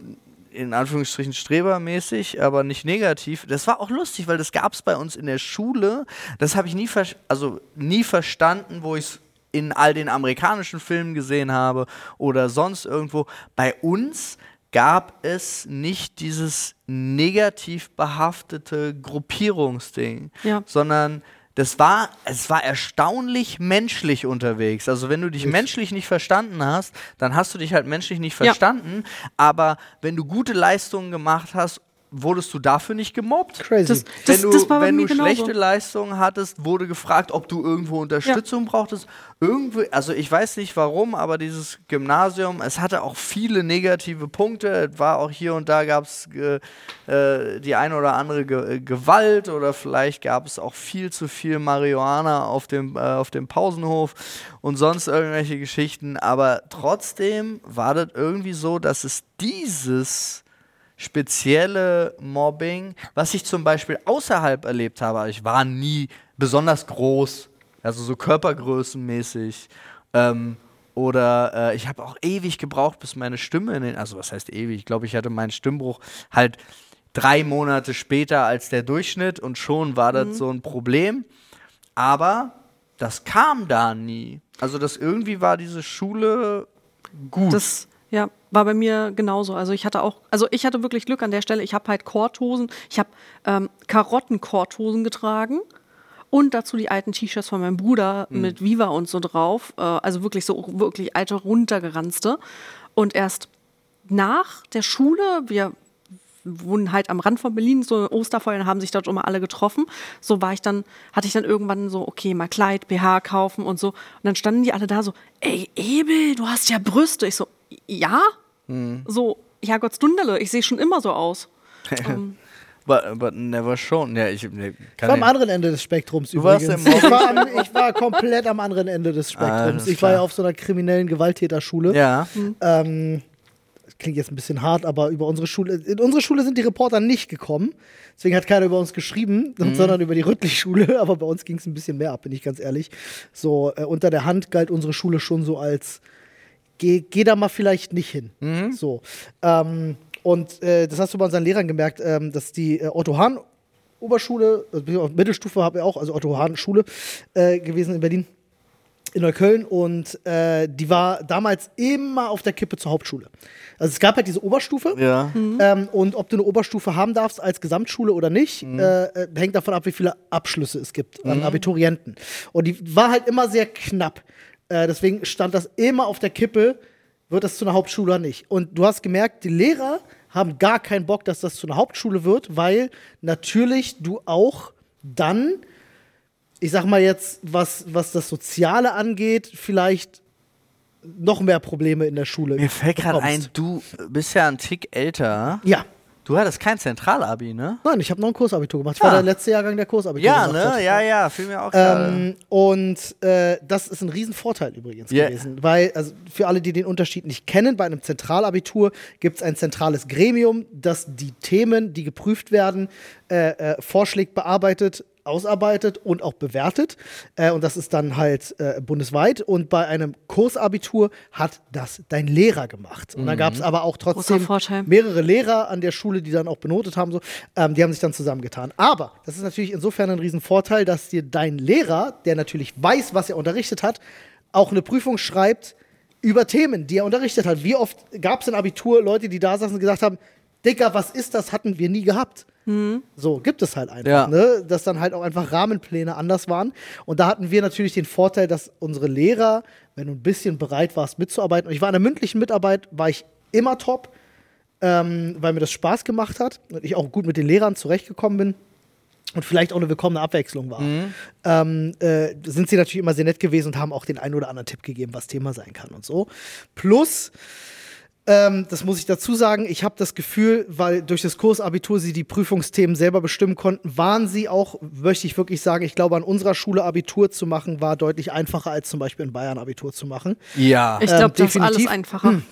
in Anführungsstrichen strebermäßig, aber nicht negativ. Das war auch lustig, weil das gab es bei uns in der Schule. Das habe ich nie, also nie verstanden, wo ich es in all den amerikanischen Filmen gesehen habe oder sonst irgendwo. Bei uns gab es nicht dieses negativ behaftete Gruppierungsding,
Ja.
sondern das war, es war erstaunlich menschlich unterwegs. Also wenn du dich menschlich nicht verstanden hast, dann hast du dich halt menschlich nicht
Ja.
verstanden. Aber wenn du gute Leistungen gemacht hast, wurdest du dafür nicht gemobbt.
Crazy.
Das,
Wenn
das,
du,
das war bei
wenn
mir
du
genauso.
schlechte Leistungen hattest, wurde gefragt, ob du irgendwo Unterstützung brauchtest. Irgendwie, also ich weiß nicht warum, aber dieses Gymnasium, es hatte auch viele negative Punkte. Es war auch hier und da gab es äh, äh, die eine oder andere Ge äh, Gewalt oder vielleicht gab es auch viel zu viel Marihuana auf dem, äh, auf dem Pausenhof und sonst irgendwelche Geschichten. Aber trotzdem war das irgendwie so, dass es dieses spezielle Mobbing, was ich zum Beispiel außerhalb erlebt habe. Also Ich war nie besonders groß, also so körpergrößenmäßig. Ähm, oder äh, ich habe auch ewig gebraucht, bis meine Stimme in den, also was heißt ewig? Ich glaube, ich hatte meinen Stimmbruch halt drei Monate später als der Durchschnitt und schon war das so ein Problem. Aber das kam da nie. Also das irgendwie war diese Schule gut.
Das ja, war bei mir genauso. Also ich hatte auch, also ich hatte wirklich Glück an der Stelle. Ich habe halt Korthosen, ich habe ähm, Karottenkorthosen getragen und dazu die alten T-Shirts von meinem Bruder mit Viva und so drauf. Äh, also wirklich so wirklich alte runtergeranzte. Und erst nach der Schule, wir wohnen halt am Rand von Berlin, so Osterfeuern haben sich dort immer alle getroffen. So war ich dann, hatte ich dann irgendwann so, okay, mal Kleid, BH kaufen und so. Und dann standen die alle da so, ey, Ebel, du hast ja Brüste. Ich so, ja? So, ja Gott Dundele, ich sehe schon immer so aus. Ähm,
But, but never shown. Ja, ich
Ich
kann
war am anderen Ende des Spektrums
Du warst
übrigens.
im
Ich war, am, ich war komplett am anderen Ende des Spektrums.
Alles
ich war ja auf so einer kriminellen Gewalttäterschule.
Ja.
Ähm, das klingt jetzt ein bisschen hart, aber über unsere Schule, in unsere Schule sind die Reporter nicht gekommen. Deswegen hat keiner über uns geschrieben,
Mhm.
sondern über die Rüttlich-Schule. Aber bei uns ging es ein bisschen mehr ab, bin ich ganz ehrlich. So, äh, unter der Hand galt unsere Schule schon so als, geh, geh da mal vielleicht nicht hin.
Mhm.
So. Ähm, und äh, das hast du bei unseren Lehrern gemerkt, ähm, dass die äh, Otto Hahn Oberschule, also Mittelstufe habe ich auch, also Otto Hahn Schule äh, gewesen in Berlin in Neukölln und äh, die war damals immer auf der Kippe zur Hauptschule. Also es gab halt diese Oberstufe
Ja.
ähm, und ob du eine Oberstufe haben darfst als Gesamtschule oder nicht, äh, äh, hängt davon ab, wie viele Abschlüsse es gibt an Abiturienten. Und die war halt immer sehr knapp. Äh, deswegen stand das immer auf der Kippe, wird das zu einer Hauptschule oder nicht. Und du hast gemerkt, die Lehrer haben gar keinen Bock, dass das zu einer Hauptschule wird, weil natürlich du auch dann ich sag mal jetzt, was, was das Soziale angeht, vielleicht noch mehr Probleme in der Schule.
Mir fällt gerade ein, du bist ja ein Tick älter.
Ja.
Du hattest kein Zentralabi, ne?
Nein, ich habe noch ein Kursabitur gemacht. Ich war
Ah.
der letzte Jahrgang der Kursabitur
Ja,
gemacht
ne?
hat.
Ja, ja, fiel mir auch.
Ähm, und äh, das ist ein Riesenvorteil übrigens
Ja.
gewesen. Weil, also für alle, die den Unterschied nicht kennen, bei einem Zentralabitur gibt es ein zentrales Gremium, das die Themen, die geprüft werden, äh, äh, vorschlägt, bearbeitet, ausarbeitet und auch bewertet. Äh, und das ist dann halt äh, bundesweit. Und bei einem Kursabitur hat das dein Lehrer gemacht. Und da gab es aber auch trotzdem mehrere Lehrer an der Schule, die dann auch benotet haben, so, ähm, die haben sich dann zusammengetan. Aber das ist natürlich insofern ein Riesenvorteil, dass dir dein Lehrer, der natürlich weiß, was er unterrichtet hat, auch eine Prüfung schreibt über Themen, die er unterrichtet hat. Wie oft gab es im Abitur Leute, die da saßen und gesagt haben, Dicker, was ist das? Hatten wir nie gehabt. So gibt es halt einfach,
Ja.
ne? dass dann halt auch einfach Rahmenpläne anders waren. Und da hatten wir natürlich den Vorteil, dass unsere Lehrer, wenn du ein bisschen bereit warst mitzuarbeiten, und ich war in der mündlichen Mitarbeit, war ich immer top, ähm, weil mir das Spaß gemacht hat und ich auch gut mit den Lehrern zurechtgekommen bin und vielleicht auch eine willkommene Abwechslung war. Ähm, äh, sind sie natürlich immer sehr nett gewesen und haben auch den einen oder anderen Tipp gegeben, was Thema sein kann und so. Plus, ähm, das muss ich dazu sagen, ich habe das Gefühl, weil durch das Kursabitur sie die Prüfungsthemen selber bestimmen konnten, waren sie auch, möchte ich wirklich sagen, ich glaube, an unserer Schule Abitur zu machen, war deutlich einfacher als zum Beispiel in Bayern Abitur zu machen.
ja.
ich
Ähm,
glaube, das ist alles einfacher.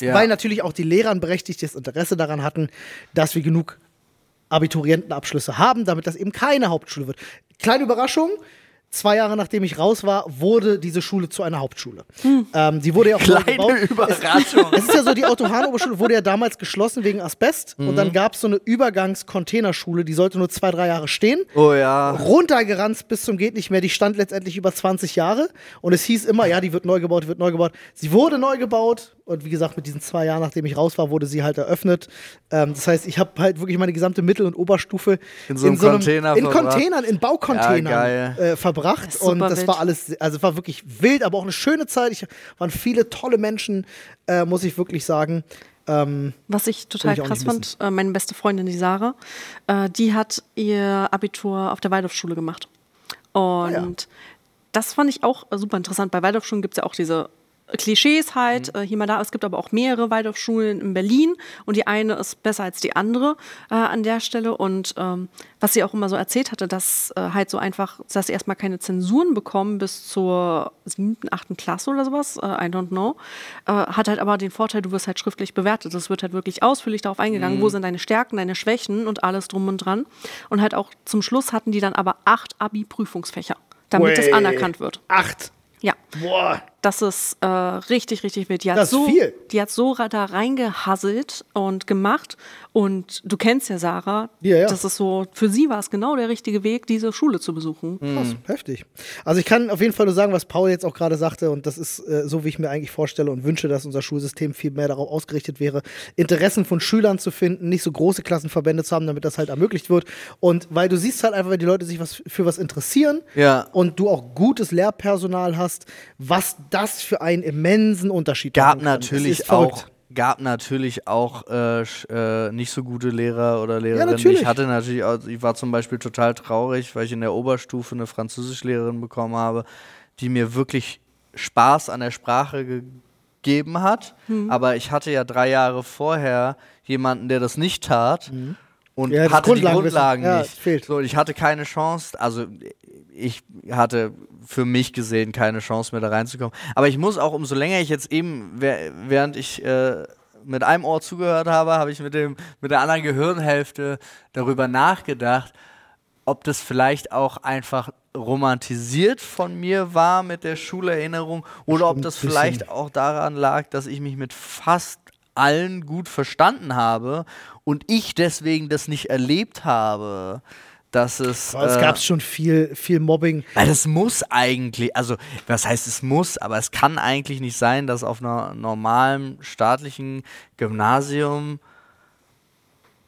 ja.
Weil natürlich auch die Lehrer ein berechtigtes Interesse daran hatten, dass wir genug Abiturientenabschlüsse haben, damit das eben keine Hauptschule wird. Kleine Überraschung. Zwei Jahre nachdem ich raus war, wurde diese Schule zu einer Hauptschule. Ähm, die wurde ja auch
Kleine
gebaut.
Überraschung.
Es ist ja so, die Otto-Hahn-Oberschule wurde ja damals geschlossen wegen Asbest. Und
Mhm.
dann gab es so eine Übergangs-Containerschule, die sollte nur zwei, drei Jahre stehen.
oh ja.
Runtergeranzt bis zum geht nicht mehr. Die stand letztendlich über 20 Jahre. Und es hieß immer, ja, die wird neu gebaut, die wird neu gebaut. Sie wurde neu gebaut. Und wie gesagt, mit diesen zwei Jahren, nachdem ich raus war, wurde sie halt eröffnet. Ähm, das heißt, ich habe halt wirklich meine gesamte Mittel- und Oberstufe
In so einem Container
in
verbracht.
Containern, in Baucontainern
Ja,
äh, verbracht.
Das
und das
wild.
war alles, also es war wirklich wild, aber auch eine schöne Zeit. Ich waren viele tolle Menschen, äh, muss ich wirklich sagen. Ähm,
Was ich total
ich
krass fand, äh, meine beste Freundin, die Sarah, äh, die hat ihr Abitur auf der Waldorfschule gemacht. Und
Ah, ja.
das fand ich auch super interessant. Bei Waldorfschulen gibt es ja auch diese Klischees halt,
Mhm.
äh, hier mal da. Es gibt aber auch mehrere Waldorfschulen in Berlin und die eine ist besser als die andere äh, an der Stelle. Und ähm, was sie auch immer so erzählt hatte, dass äh, halt so einfach, dass sie erstmal keine Zensuren bekommen bis zur siebten, achten Klasse oder sowas, äh, I don't know, äh, hat halt aber den Vorteil, du wirst halt schriftlich bewertet. Es wird halt wirklich ausführlich darauf eingegangen, wo sind deine Stärken, deine Schwächen und alles drum und dran. Und halt auch zum Schluss hatten die dann aber acht Abi-Prüfungsfächer, damit es
Way.
anerkannt wird.
acht.
Ja,
Boah.
Das ist äh, richtig, richtig wild. Die hat
Das
so,
viel.
Die hat so da reingehasselt und gemacht. Und du kennst ja Sarah.
Ja, ja.
Das ist so, für sie war es genau der richtige Weg, diese Schule zu besuchen.
Krass, heftig. Also ich kann auf jeden Fall nur sagen, was Paul jetzt auch gerade sagte, und das ist äh, so, wie ich mir eigentlich vorstelle und wünsche, dass unser Schulsystem viel mehr darauf ausgerichtet wäre, Interessen von Schülern zu finden, nicht so große Klassenverbände zu haben, damit das halt ermöglicht wird. Und weil du siehst halt einfach, wenn die Leute sich was für was interessieren
Ja.
und du auch gutes Lehrpersonal hast, was das für einen immensen Unterschied
gab natürlich auch gab natürlich auch äh, äh, nicht so gute Lehrer oder Lehrerinnen.
natürlich.
ich hatte natürlich auch, ich war zum Beispiel total traurig, weil ich in der Oberstufe eine Französischlehrerin bekommen habe, die mir wirklich Spaß an der Sprache gegeben hat.
Mhm.
Aber ich hatte ja drei Jahre vorher jemanden, der das nicht tat. Und.
Ja,
hatte die
Grundlagenwissen.
Grundlagen
Ja,
nicht.
fehlt.
So, ich hatte keine Chance, also ich hatte für mich gesehen keine Chance mehr da reinzukommen. Aber ich muss auch, umso länger ich jetzt eben, während ich äh, mit einem Ohr zugehört habe, habe ich mit, dem, mit der anderen Gehirnhälfte darüber nachgedacht, ob das vielleicht auch einfach romantisiert von mir war mit der Schulerinnerung oder ob das vielleicht auch daran lag, dass ich mich mit fast allen gut verstanden habe und ich deswegen das nicht erlebt habe, dass es.
Aber es
äh,
gab schon viel, viel Mobbing.
weil das muss eigentlich, also was heißt es muss, aber es kann eigentlich nicht sein, dass auf einer normalen staatlichen Gymnasium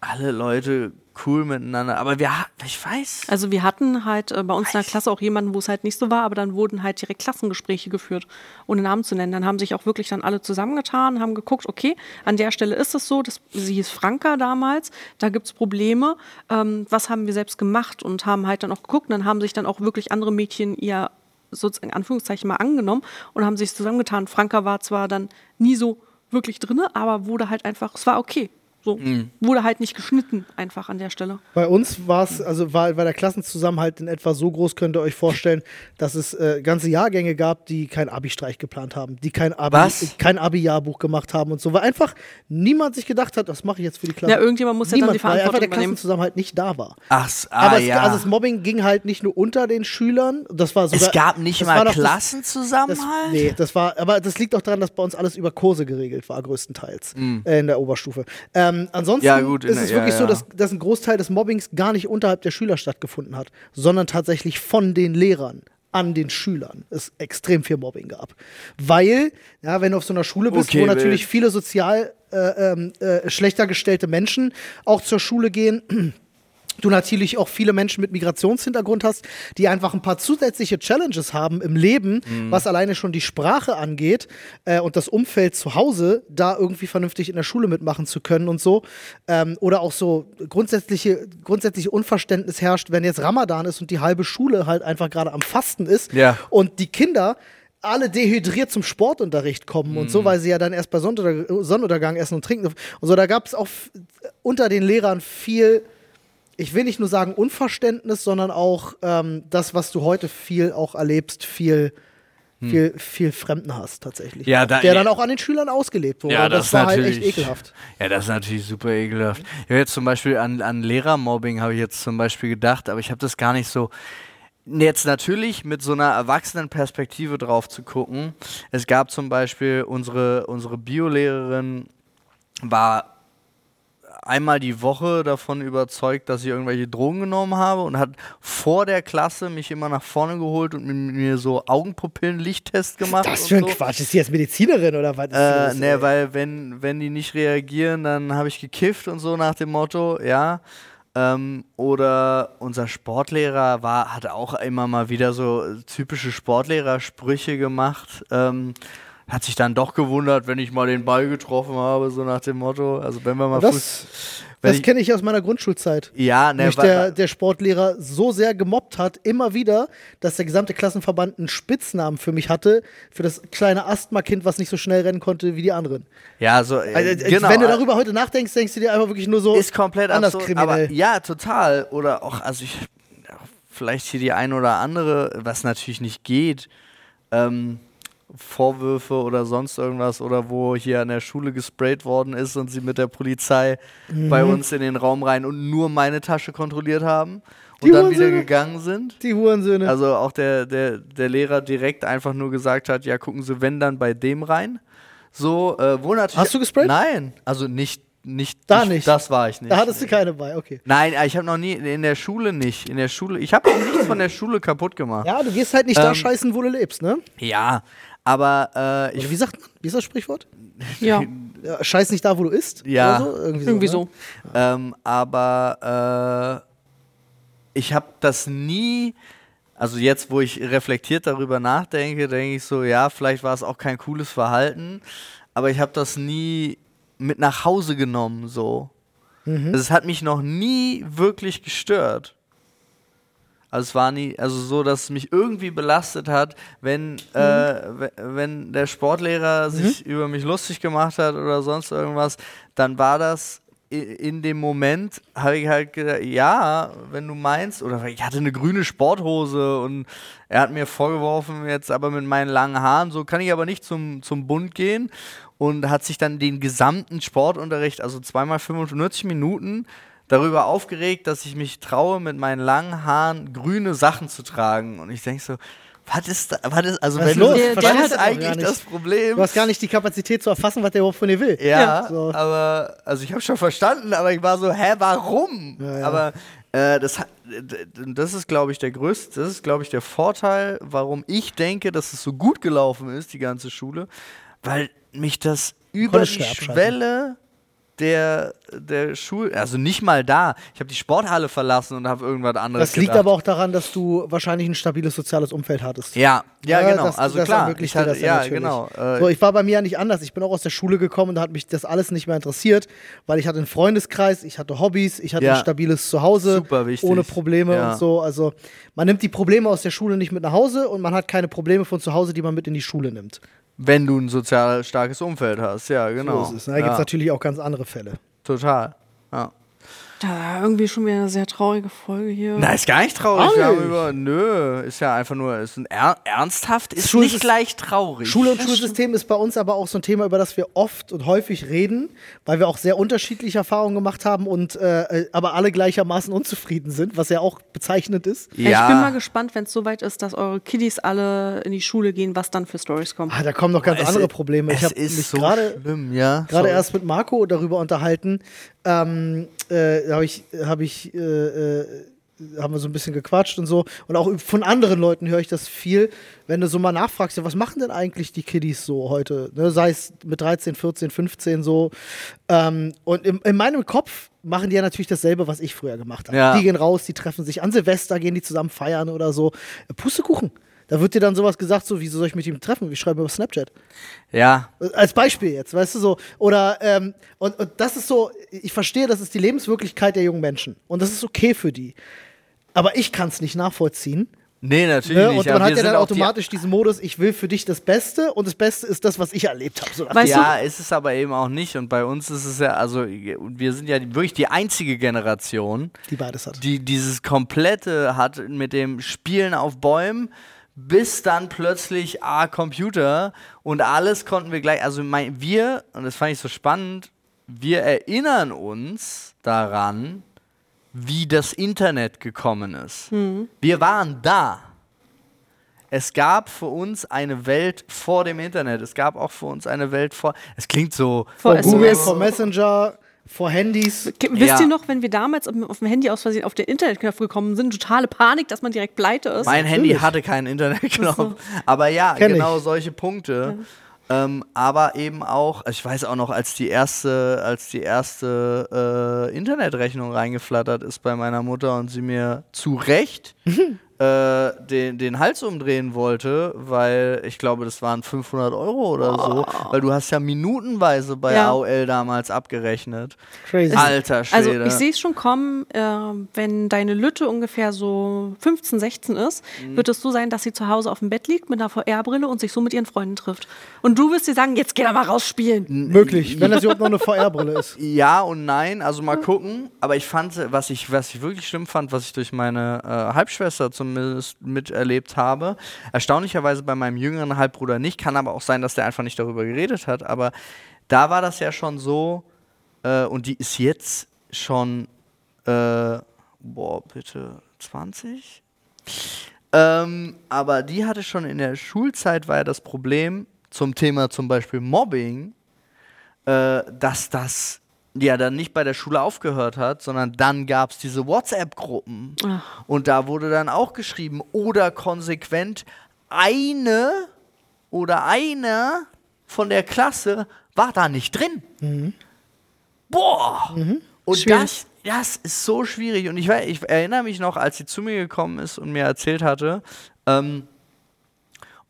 alle Leute cool miteinander, aber wir, ich weiß.
Also wir hatten halt äh, bei uns in der Klasse auch jemanden, wo es halt nicht so war, aber dann wurden halt direkt Klassengespräche geführt, ohne Namen zu nennen. Dann haben sich auch wirklich dann alle zusammengetan, haben geguckt, okay, an der Stelle ist es so, das, sie hieß Franka damals, da gibt es Probleme, ähm, was haben wir selbst gemacht und haben halt dann auch geguckt und dann haben sich dann auch wirklich andere Mädchen ihr sozusagen in Anführungszeichen mal angenommen und haben sich zusammengetan. Franka war zwar dann nie so wirklich drinne, aber wurde halt einfach, es war okay. So, wurde halt nicht geschnitten einfach an der Stelle.
Bei uns war es, also war, war der Klassenzusammenhalt in etwa so groß, könnt ihr euch vorstellen, dass es äh, ganze Jahrgänge gab, die keinen Abi-Streich geplant haben, die kein Abi,
Was?
kein Abi-Jahrbuch gemacht haben und so, weil einfach niemand sich gedacht hat, was mache ich jetzt für die Klasse.
Ja, irgendjemand muss ja dann
niemand,
die
weil einfach der
Verantwortung.
Klassenzusammenhalt nicht da war.
Ach, ah,
Aber es,
ja.
also das Mobbing ging halt nicht nur unter den Schülern, das war sogar,
es gab nicht
das
mal
war doch das-
Klassenzusammenhalt.
Das, nee, das war, aber das liegt auch daran, dass bei uns alles über Kurse geregelt war, größtenteils äh, in der Oberstufe. Ähm, ansonsten
Mm. Ja, gut,
ist
der-
es
ja,
wirklich so,
ja.
dass, dass ein Großteil des Mobbings gar nicht unterhalb der Schüler stattgefunden hat, sondern tatsächlich von den Lehrern an den Schülern es extrem viel Mobbing gab. Weil, ja, wenn du auf so einer Schule bist,
Okay,
wo natürlich viele sozial äh, ähm, äh, schlechter gestellte Menschen auch zur Schule gehen, du natürlich auch viele Menschen mit Migrationshintergrund hast, die einfach ein paar zusätzliche Challenges haben im Leben,
Mhm.
was alleine schon die Sprache angeht äh, und das Umfeld zu Hause, da irgendwie vernünftig in der Schule mitmachen zu können und so. Ähm, oder auch so grundsätzliche, grundsätzliche Unverständnis herrscht, wenn jetzt Ramadan ist und die halbe Schule halt einfach gerade am Fasten ist
Ja.
und die Kinder alle dehydriert zum Sportunterricht kommen und so, weil sie ja dann erst bei Sonnenuntergang, essen und trinken. Und so, da gab es auch unter den Lehrern viel, ich will nicht nur sagen Unverständnis, sondern auch ähm, das, was du heute viel auch erlebst, viel, viel, viel Fremdenhass tatsächlich.
Ja, da-
der dann auch an den Schülern ausgelebt wurde. und das, war halt echt ekelhaft.
Ja, das ist natürlich super ekelhaft. Ich habe jetzt zum Beispiel an, an Lehrermobbing habe ich jetzt zum Beispiel gedacht, aber ich habe das gar nicht so. Jetzt natürlich mit so einer erwachsenen Perspektive drauf zu gucken. Es gab zum Beispiel unsere, unsere Biolehrerin war einmal die Woche davon überzeugt, dass ich irgendwelche Drogen genommen habe und hat vor der Klasse mich immer nach vorne geholt und mit mir so Augenpupillen-Lichttest gemacht.
Das
und
für ein
so.
Quatsch. Ist die jetzt Medizinerin oder was? ist
Äh,
das,
ne,
ey?
weil wenn, wenn die nicht reagieren, dann habe ich gekifft und so nach dem Motto, ja. Ähm, oder unser Sportlehrer war, hat auch immer mal wieder so typische Sportlerersprüche gemacht. Ähm, hat sich dann doch gewundert, wenn ich mal den Ball getroffen habe, so nach dem Motto. Also wenn wir mal
Das, das kenne ich aus meiner Grundschulzeit.
Ja, ne,
mich der, der Sportlehrer so sehr gemobbt hat, immer wieder, dass der gesamte Klassenverband einen Spitznamen für mich hatte, für das kleine Asthma-Kind, was nicht so schnell rennen konnte wie die anderen.
ja, so, äh,
Also, äh,
genau.
Wenn du darüber heute nachdenkst, denkst du dir einfach wirklich nur so,
ist komplett
anders
absurd, aber
kriminell.
ja, total. Oder auch, also ich, vielleicht hier die ein oder andere, was natürlich nicht geht, ähm, Vorwürfe oder sonst irgendwas oder wo hier an der Schule gesprayt worden ist und sie mit der Polizei bei
Mhm.
uns in den Raum rein und nur meine Tasche kontrolliert haben und
Die
dann wieder gegangen sind.
Die Hurensöhne.
Also auch der, der, der Lehrer direkt einfach nur gesagt hat, ja, gucken Sie, wenn dann bei dem rein. So, äh, wo natürlich.
Hast du gesprayt?
Nein, also nicht, nicht.
Da
ich,
nicht.
Das war ich nicht.
da hattest du keine bei, okay.
Nein, ich habe noch nie, in der Schule nicht. In der Schule, ich habe auch nichts von der Schule kaputt gemacht.
Ja, du gehst halt nicht da
Ähm,
scheißen, wo du lebst, ne?
Ja, aber äh, ich,
wie sagt man? Wie ist das Sprichwort?
Ja,
Ja, scheiß nicht da, wo du isst?
Ja.
Oder so? Irgendwie,
irgendwie
so.
so.
Ne?
ähm, aber äh, ich habe das nie. Also jetzt, wo ich reflektiert darüber nachdenke, denke ich so, ja, vielleicht war es auch kein cooles Verhalten, aber ich habe das nie mit nach Hause genommen, so.
Mhm.
Also es hat mich noch nie wirklich gestört. Also es war nie, also so, dass es mich irgendwie belastet hat, wenn, äh, we- wenn der Sportlehrer sich über mich lustig gemacht hat oder sonst irgendwas, dann war das in dem Moment, habe ich halt gedacht, ja, wenn du meinst, oder ich hatte eine grüne Sporthose und er hat mir vorgeworfen, jetzt aber mit meinen langen Haaren, so kann ich aber nicht zum, zum Bund gehen und hat sich dann den gesamten Sportunterricht, also zweimal 45 Minuten, darüber aufgeregt, dass ich mich traue, mit meinen langen Haaren grüne Sachen zu tragen. Und ich denke so, was ist da, was ist, also
Was
wenn du,
los?
so-
Der-
was
der
ist eigentlich das Problem?
Du hast gar nicht die Kapazität zu erfassen, was der überhaupt von dir will.
Ja,
Ja.
So.
aber also ich habe schon verstanden, aber ich war so, hä, warum?
Ja, ja.
Aber äh, das, das ist, glaube ich, der größte, das ist, glaube ich, der Vorteil, warum ich denke, dass es so gut gelaufen ist, die ganze Schule, weil mich das über
Konntest
die. Schwelle der, der Schule, also nicht mal da. Ich habe die Sporthalle verlassen und habe irgendwas anderes
Das liegt
gedacht.
aber auch daran, dass du wahrscheinlich ein stabiles soziales Umfeld hattest.
Ja, ja,
Ja,
genau.
das-
also
das
klar. Ich hatte,
das ja
ja, genau. Äh,
So, ich war bei mir ja nicht anders. Ich bin auch aus der Schule gekommen und da hat mich das alles nicht mehr interessiert, weil ich hatte einen Freundeskreis, ich hatte Hobbys, ich hatte
Ja.
ein stabiles Zuhause
Super wichtig.
ohne Probleme
Ja.
und so. Also man nimmt die Probleme aus der Schule nicht mit nach Hause und man hat keine Probleme von zu Hause, die man mit in die Schule nimmt.
Wenn du ein sozial starkes Umfeld hast, ja, genau.
So ist es. ne? Da gibt es
ja,
natürlich auch ganz andere Fälle.
total. Ja.
Da irgendwie schon wieder eine sehr traurige Folge hier.
Na, ist gar nicht traurig.
Auch
Wir haben
nicht.
über, nö, ist ja einfach nur, ist ein er, ernsthaft, ist
Schul-
nicht gleich traurig.
Schule und Schulsystem ist bei uns aber auch so ein Thema, über das wir oft und häufig reden, weil wir auch sehr unterschiedliche Erfahrungen gemacht haben und äh, äh, aber alle gleichermaßen unzufrieden sind, was ja auch bezeichnend ist.
Ja. Ich bin mal gespannt, wenn es soweit ist, dass eure Kiddies alle in die Schule gehen, was dann für Stories kommen.
Ah, da kommen noch ganz
es
andere
ist-
Probleme. Ich
es
habe
ist
mich
so
gerade
schlimm, ja.
gerade erst mit Marco darüber unterhalten. Ähm, äh, habe ich, hab ich äh, äh, haben wir so ein bisschen gequatscht und so. Und auch von anderen Leuten höre ich das viel, wenn du so mal nachfragst, ja, was machen denn eigentlich die Kiddies so heute? Ne? Sei es mit 13, 14, 15 so. Ähm, und in, in meinem Kopf machen die ja natürlich dasselbe, was ich früher gemacht habe.
Ja.
Die gehen raus, die treffen sich an Silvester, gehen die zusammen feiern oder so. Pustekuchen. Da wird dir dann sowas gesagt, so, wieso soll ich mit ihm treffen? Wir schreiben über Snapchat.
Ja,
Als Beispiel jetzt, weißt du so. Oder, ähm, und, und das ist so, ich verstehe, das ist die Lebenswirklichkeit der jungen Menschen. Und das ist okay für die. Aber ich kann es nicht nachvollziehen.
nee, natürlich
Ne?
nicht.
Und
aber
man hat ja dann
auch die-
automatisch diesen Modus, ich will für dich das Beste und das Beste ist das, was ich erlebt habe. So
Weißt
ja, ist es aber eben auch nicht. Und bei uns ist es ja, also wir sind ja wirklich die einzige Generation,
die beides hat.
die dieses komplette hat mit dem Spielen auf Bäumen bis dann plötzlich ah Computer und alles konnten wir gleich also mein, wir und das fand ich so spannend wir erinnern uns daran wie das Internet gekommen ist. Wir waren da. Es gab für uns eine Welt vor dem Internet. Es gab auch für uns eine Welt vor es klingt so
Vor
vor Google,
SMS.
vor Messenger, vor Handys.
Wisst
Ja.
ihr noch, wenn wir damals auf auf dem Handy aus Versehen auf den Internetknopf gekommen sind, totale Panik, dass man direkt pleite ist?
Mein Handy
Natürlich.
hatte keinen Internetknopf. Aber ja,
Kenn
genau
ich.
solche Punkte. Ähm, aber eben auch, ich weiß auch noch, als die erste, als die erste äh, Internetrechnung reingeflattert ist bei meiner Mutter und sie mir zu Recht äh, den, den Hals umdrehen wollte, weil ich glaube, das waren 500 Euro oder so, weil du hast ja minutenweise bei
Ja.
AOL damals abgerechnet.
Crazy.
Alter
Also
Schwede.
ich sehe es schon kommen, äh, wenn deine Lütte ungefähr so 15, 16 ist,
Mhm.
wird es so sein, dass sie zu Hause auf dem Bett liegt mit einer VR-Brille und sich so mit ihren Freunden trifft. Und du wirst dir sagen, jetzt geh da mal raus spielen.
Möglich, wenn das überhaupt noch eine VR-Brille ist.
Ja und nein, also mal gucken. Aber ich fand, was ich, was ich wirklich schlimm fand, was ich durch meine äh, Halbschwester zumindest miterlebt habe, erstaunlicherweise bei meinem jüngeren Halbbruder nicht, kann aber auch sein, dass der einfach nicht darüber geredet hat. Aber da war das ja schon so, äh, und die ist jetzt schon, äh, boah, bitte 20? Ähm, aber die hatte schon in der Schulzeit, war ja das Problem zum Thema zum Beispiel Mobbing, äh, dass das ja dann nicht bei der Schule aufgehört hat, sondern dann gab es diese WhatsApp-Gruppen. Und da wurde dann auch geschrieben, oder konsequent eine oder einer von der Klasse war da nicht drin. Boah! Und
Schwierig.
das, das ist so schwierig. Und ich, ich erinnere mich noch, als sie zu mir gekommen ist und mir erzählt hatte, ähm,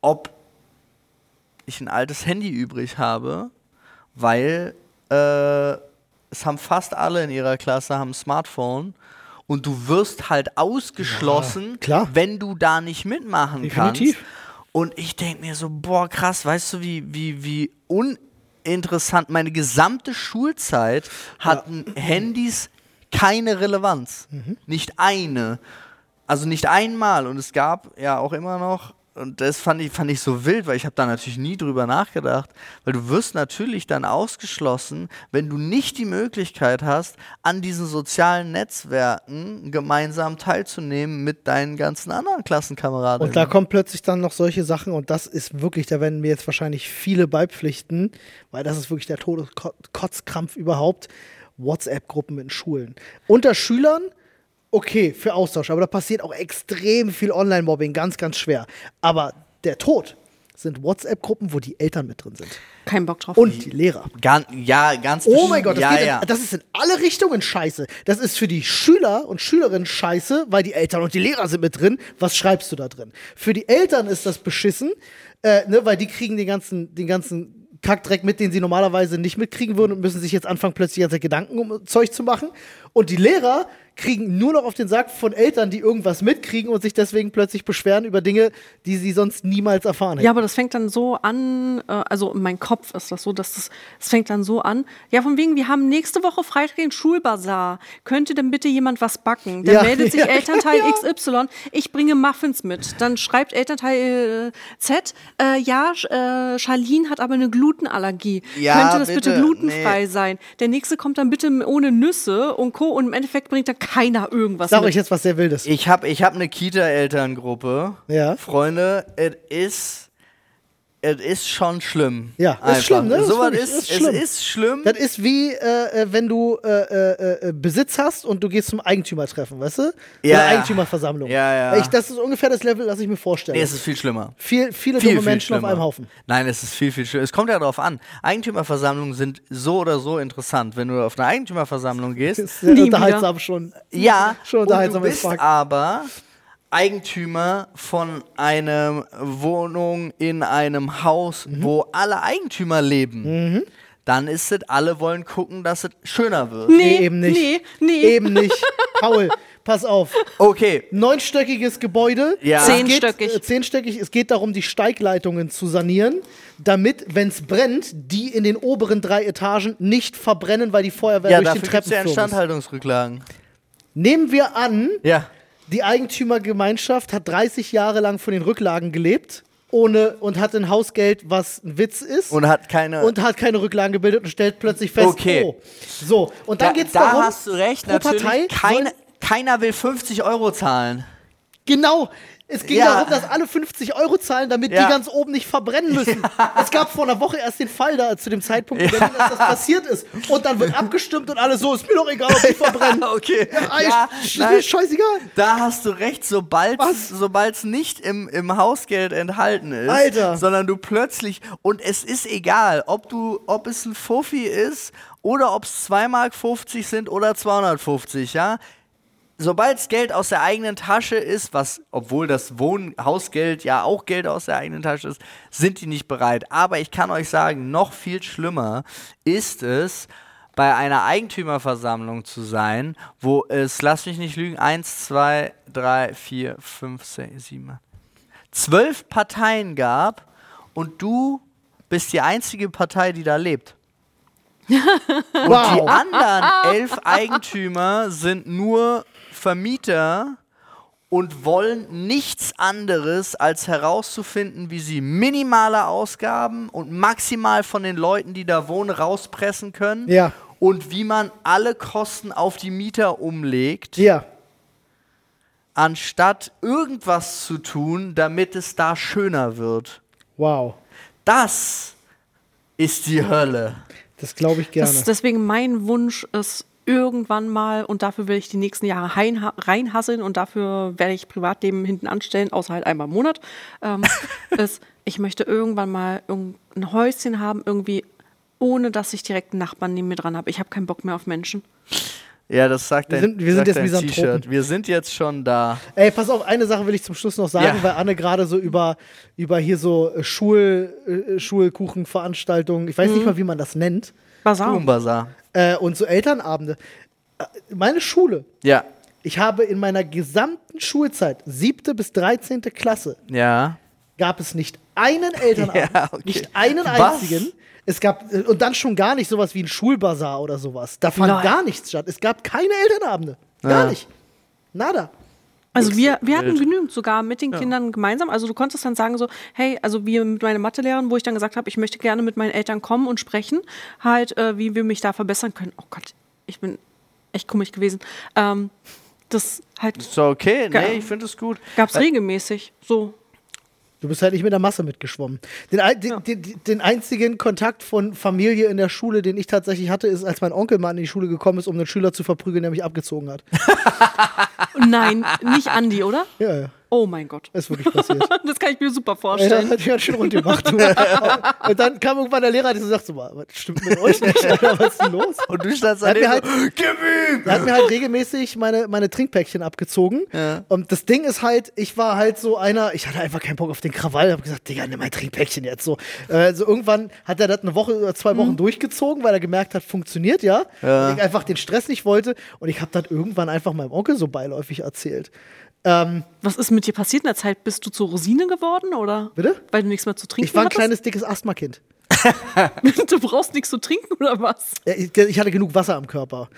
ob ich ein altes Handy übrig habe, weil äh, es haben fast alle in ihrer Klasse haben ein Smartphone und du wirst halt ausgeschlossen,
klar.
wenn du da nicht mitmachen
Definitiv.
kannst. Und ich denke mir so, boah, krass, weißt du, wie, wie, wie uninteressant meine gesamte Schulzeit hatten Handys keine Relevanz.
Mhm.
Nicht eine. Also nicht einmal. Und es gab ja auch immer noch, und das fand ich, fand ich so wild, weil ich habe da natürlich nie drüber nachgedacht, weil du wirst natürlich dann ausgeschlossen, wenn du nicht die Möglichkeit hast, an diesen sozialen Netzwerken gemeinsam teilzunehmen mit deinen ganzen anderen Klassenkameraden.
Und da kommen plötzlich dann noch solche Sachen und das ist wirklich, da werden mir jetzt wahrscheinlich viele beipflichten, weil das ist wirklich der Todeskotzkrampf überhaupt. WhatsApp-Gruppen in Schulen. Unter Schülern, okay, für Austausch, aber da passiert auch extrem viel Online-Mobbing, ganz, ganz schwer. Aber der Tod sind WhatsApp-Gruppen, wo die Eltern mit drin sind.
Kein Bock drauf.
Und die Lehrer.
Gan ja, ganz
Oh mein Gott, das,
ja,
geht
ja.
In, das ist in alle Richtungen scheiße. Das ist für die Schüler und Schülerinnen scheiße, weil die Eltern und die Lehrer sind mit drin. Was schreibst du da drin? Für die Eltern ist das beschissen, äh, ne, weil die kriegen den ganzen, den ganzen Kackdreck mit, den sie normalerweise nicht mitkriegen würden und müssen sich jetzt anfangen, plötzlich ganze Gedanken um Zeug zu machen. Und die Lehrer kriegen nur noch auf den Sack von Eltern, die irgendwas mitkriegen und sich deswegen plötzlich beschweren über Dinge, die sie sonst niemals erfahren hätten.
Ja, aber das fängt dann so an, äh, also in meinem Kopf ist das so, dass das, es fängt dann so an. Ja, von wegen, wir haben nächste Woche Freitag den Schulbazar. Könnte denn bitte jemand was backen? Dann
Ja,
meldet sich
ja,
Elternteil
ja.
XY, ich bringe Muffins mit. Dann schreibt Elternteil äh, Z, äh, ja, äh, Charlene hat aber eine Glutenallergie. Könnte das bitte,
bitte,
glutenfrei
nee.
sein? Der nächste kommt dann bitte ohne Nüsse und Co. Und im Endeffekt bringt dann keiner irgendwas
Sag
mit.
euch jetzt was sehr Wildes.
Ich habe ich hab eine Kita-Elterngruppe.
Ja.
Freunde, es ist. Es ist schon schlimm.
Ja, ist
Einfach.
schlimm, ne? Das ist
ist,
schlimm.
Es ist schlimm.
Das ist wie, äh, äh, wenn du äh, äh, äh, Besitz hast und du gehst zum Eigentümertreffen, weißt du?
Ja,
Oder
ja.
Eigentümerversammlung.
Ja, ja.
Ich, das ist ungefähr das Level, das ich mir vorstelle.
Nee, es ist viel schlimmer.
viel, viele
Viel,
dumme
viel
Menschen auf
schlimmer.
einem Haufen.
Nein, es ist viel, viel schlimmer. Es kommt ja darauf an. Eigentümerversammlungen sind so oder so interessant. Wenn du auf eine Eigentümerversammlung gehst,
Das ist sehr unterhaltsam schon.
Ja,
Schon
und du bist aber Eigentümer von einer Wohnung in einem Haus,
Mhm.
wo alle Eigentümer leben. Dann ist es, alle wollen gucken, dass es schöner wird.
Nee, eben nicht.
Nee, nee.
Eben nicht. Paul, pass auf.
Okay,
Neunstöckiges Gebäude.
Ja.
Es geht,
Zehnstöckig.
äh, zehnstöckig. Es geht darum, die Steigleitungen zu sanieren, damit, wenn es brennt, die in den oberen drei Etagen nicht verbrennen, weil die Feuerwehr
ja,
durch den
dafür gibt es ja. Instandhaltungsrücklagen.
Nehmen wir an,
Ja.
Die Eigentümergemeinschaft hat 30 Jahre lang von den Rücklagen gelebt ohne und hat ein Hausgeld, was ein Witz ist.
Und hat keine.
und hat keine Rücklagen gebildet und stellt plötzlich fest,
Okay.
oh. So, und dann
da,
geht's
da
darum,
hast du recht,
pro
natürlich.
Partei soll-
keiner will 50 Euro zahlen.
Genau. Es ging
Ja.
darum, dass alle 50 Euro zahlen, damit
Ja.
die ganz oben nicht verbrennen müssen. Es gab vor einer Woche erst den Fall da, zu dem Zeitpunkt, in Berlin, dass das passiert ist. Und dann wird abgestimmt und alle so, ist mir doch egal, ob die verbrennen.
okay.
Ja,
Ja,
ist
nein.
scheißegal.
Da hast du recht, sobald es nicht im, im Hausgeld enthalten ist,
Alter.
sondern du plötzlich und es ist egal, ob du ob es ein Fuffi ist oder ob es 2,50 Mark sind oder 250, ja? Sobald Geld aus der eigenen Tasche ist, was, obwohl das Wohnhausgeld ja auch Geld aus der eigenen Tasche ist, sind die nicht bereit. Aber ich kann euch sagen, noch viel schlimmer ist es, bei einer Eigentümerversammlung zu sein, wo es, lass mich nicht lügen, 1, 2, 3, 4, 5, 6, 7, 12 Parteien gab und du bist die einzige Partei, die da lebt. Die
Wow.
anderen elf Eigentümer sind nur Vermieter und wollen nichts anderes, als herauszufinden, wie sie minimale Ausgaben und maximal von den Leuten, die da wohnen, rauspressen können.
Ja.
Und wie man alle Kosten auf die Mieter umlegt.
Ja.
anstatt irgendwas zu tun, damit es da schöner wird.
Wow.
Das ist die Hölle.
Das glaube ich gerne.
Das ist deswegen mein Wunsch ist irgendwann mal und dafür will ich die nächsten Jahre rein- reinhasseln und dafür werde ich Privatleben hinten anstellen, außer halt einmal im Monat. Ähm, ist, ich möchte irgendwann mal irgend- ein Häuschen haben, irgendwie ohne dass ich direkt einen Nachbarn neben mir dran habe. Ich habe keinen Bock mehr auf Menschen.
Ja, das sagt
Wir
dein,
sind- wir sind jetzt
dein. T-Shirt. Wir sind jetzt schon da.
Ey, pass auf, eine Sache will ich zum Schluss noch sagen,
Ja.
weil Anne gerade so über, über hier so äh, Schul, äh, Schulkuchenveranstaltungen, ich weiß nicht mal, wie man das nennt,
Basar.
Boombasar.
Äh, und so Elternabende. Äh, Meine Schule,
Ja,
ich habe in meiner gesamten Schulzeit, siebte bis 13. Klasse,
ja.
gab es nicht einen Elternabend,
Ja, okay.
nicht einen
Was?
einzigen. Es gab, äh, und dann schon gar nicht sowas wie ein Schulbazar oder sowas. Da fand
Nein.
gar nichts statt. Es gab keine Elternabende. Gar
Ja.
nicht. Nada.
Also wir, wir hatten genügend sogar mit den Kindern gemeinsam. Also du konntest dann sagen so, hey, also wie mit meiner Mathelehrerin, wo ich dann gesagt habe, ich möchte gerne mit meinen Eltern kommen und sprechen, halt, äh, wie wir mich da verbessern können. Oh Gott, ich bin echt komisch gewesen. Ähm, das halt
So, okay. Nee, ich finde es gut.
gab es regelmäßig. So.
Du bist halt nicht mit der Masse mitgeschwommen. Den, den, den, den einzigen Kontakt von Familie in der Schule, den ich tatsächlich hatte, ist, als mein Onkel mal in die Schule gekommen ist, um einen Schüler zu verprügeln, der mich abgezogen hat.
Nein, nicht Andi, oder?
Ja, ja.
Oh mein Gott.
Ist wirklich passiert.
Das kann ich mir super
Ey, das
vorstellen.
hat mich ganz schön rund gemacht. Und dann kam irgendwann der Lehrer und so sagt so, mal, was stimmt mit euch nicht? Alter, was ist denn los?
Und du standst
Er hat mir
daneben
halt-
so, gib ihm!
Er hat mir halt regelmäßig meine, meine Trinkpäckchen abgezogen.
Ja.
Und das Ding ist halt, ich war halt so einer, ich hatte einfach keinen Bock auf den Krawall. Hab gesagt, Digga, nimm mein Trinkpäckchen jetzt so. Äh, so irgendwann hat er das eine Woche oder zwei Wochen durchgezogen, weil er gemerkt hat, funktioniert ja.
Ja.
Und ich einfach den Stress nicht wollte. Und ich habe das irgendwann einfach meinem Onkel so beiläufig erzählt. Ähm,
Was ist mit dir passiert in der Zeit? Bist du zur Rosine geworden oder?
Bitte?
Weil du nichts mehr zu trinken
ich war ein
hattest?
kleines, dickes Asthmakind.
Du brauchst nichts zu trinken oder was?
Ja, Ich, ich hatte genug Wasser am Körper.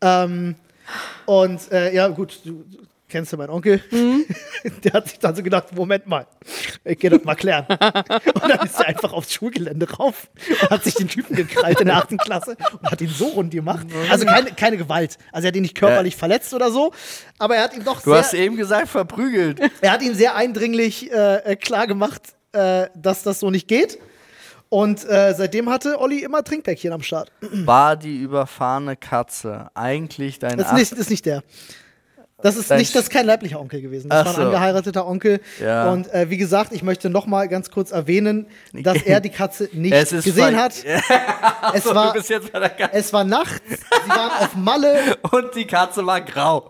Ähm, und äh, ja, gut, du, du kennst ja meinen Onkel. Der hat sich dann so gedacht: Moment mal, ich gehe das mal klären. und dann ist er einfach aufs Schulgelände rauf und hat sich den Typen gekrallt in der 8. Klasse und hat ihn so rund gemacht. Also keine, keine Gewalt. Also er hat ihn nicht körperlich verletzt oder so, aber er hat ihm doch
Du hast
sehr,
eben gesagt, verprügelt.
er hat ihm sehr eindringlich äh, klar gemacht, äh, dass das so nicht geht. Und äh, seitdem hatte Olli immer Trinkpäckchen am Start.
War die überfahrene Katze eigentlich dein
Das ist nicht, das ist nicht der. Das ist
Dein
nicht, das ist kein leiblicher Onkel gewesen. Das
Ach
war ein
so.
angeheirateter Onkel.
Ja.
Und äh, wie gesagt, ich möchte noch mal ganz kurz erwähnen, dass er die Katze nicht
Es ist
gesehen hat. es,
So,
war, es war nachts, sie waren auf Malle,
Und die Katze war grau.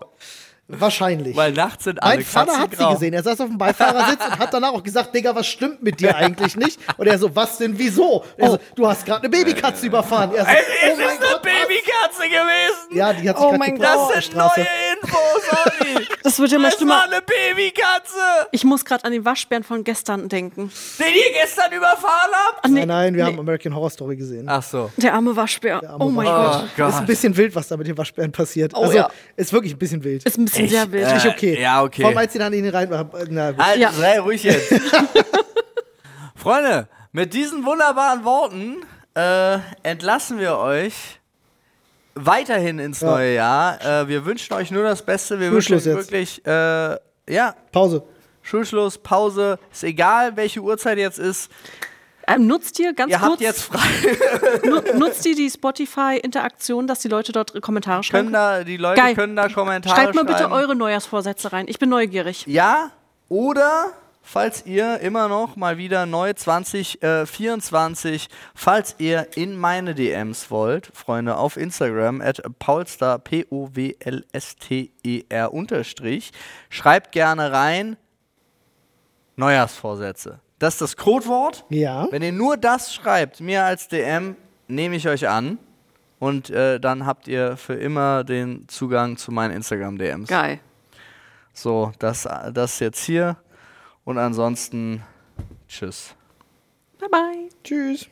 wahrscheinlich.
Weil nachts sind alle
Mein Vater
Katzen
hat sie
grau.
gesehen. Er saß auf dem Beifahrersitz und hat danach auch gesagt, Digga, was stimmt mit dir eigentlich nicht? Und er so, was denn, wieso? Und Er so, du hast gerade eine Babykatze überfahren. Er so,
Es
oh mein Gott, was?
Babykatze gewesen.
Ja, die hat sich
Oh mein Gott.
der
Das sind
Straße.
neue Infos, Olli.
Das wird ja immer
Es war
schlimmer.
eine Babykatze,
Ich muss gerade an den Waschbären von gestern denken.
den ihr gestern überfahren habt.
Ach, nee,
Nein, nein, wir
nee.
haben American Horror Story gesehen.
Ach so.
Der arme Waschbär.
arme
oh mein
Waschbär.
Gott.
Oh
Ist ein bisschen wild, was da mit den Waschbären passiert.
Oh
also,
ja.
ist wirklich ein bisschen wild.
Ist ein bisschen sehr wild.
Äh,
Nicht okay.
ja, okay.
Vor allem, als sie dann in den rein war. Na, gut.
Halt,
Ja.
sei ruhig jetzt. Freunde, mit diesen wunderbaren Worten äh, entlassen wir euch weiterhin ins
Ja.
neue Jahr. Äh, wir wünschen euch nur das Beste. Wir wünschen euch wirklich, äh, ja,
Pause.
Schulschluss, Pause. Ist egal, welche Uhrzeit jetzt ist.
Ähm, nutzt ihr ganz
Ihr
kurz,
habt jetzt frei.
nu- nutzt ihr die Spotify-Interaktion, dass die Leute dort Kommentare schreiben?
können da, die Leute
Geil.
können da Kommentare
Schreibt mal bitte
schreiben.
eure Neujahrsvorsätze rein. Ich bin neugierig.
Ja, oder falls ihr immer noch mal wieder neu 2024, falls ihr in meine DMs wollt, Freunde, auf Instagram at paulstar, P-O-W-L-S-T-E-R unterstrich, schreibt gerne rein Neujahrsvorsätze. Das ist das Codewort.
Ja.
Wenn ihr nur das schreibt, mir als DM, nehme ich euch an. Und äh, dann habt ihr für immer den Zugang zu meinen Instagram-DMs.
Geil.
So, das, das jetzt hier. Und ansonsten, tschüss.
Bye bye.
Tschüss.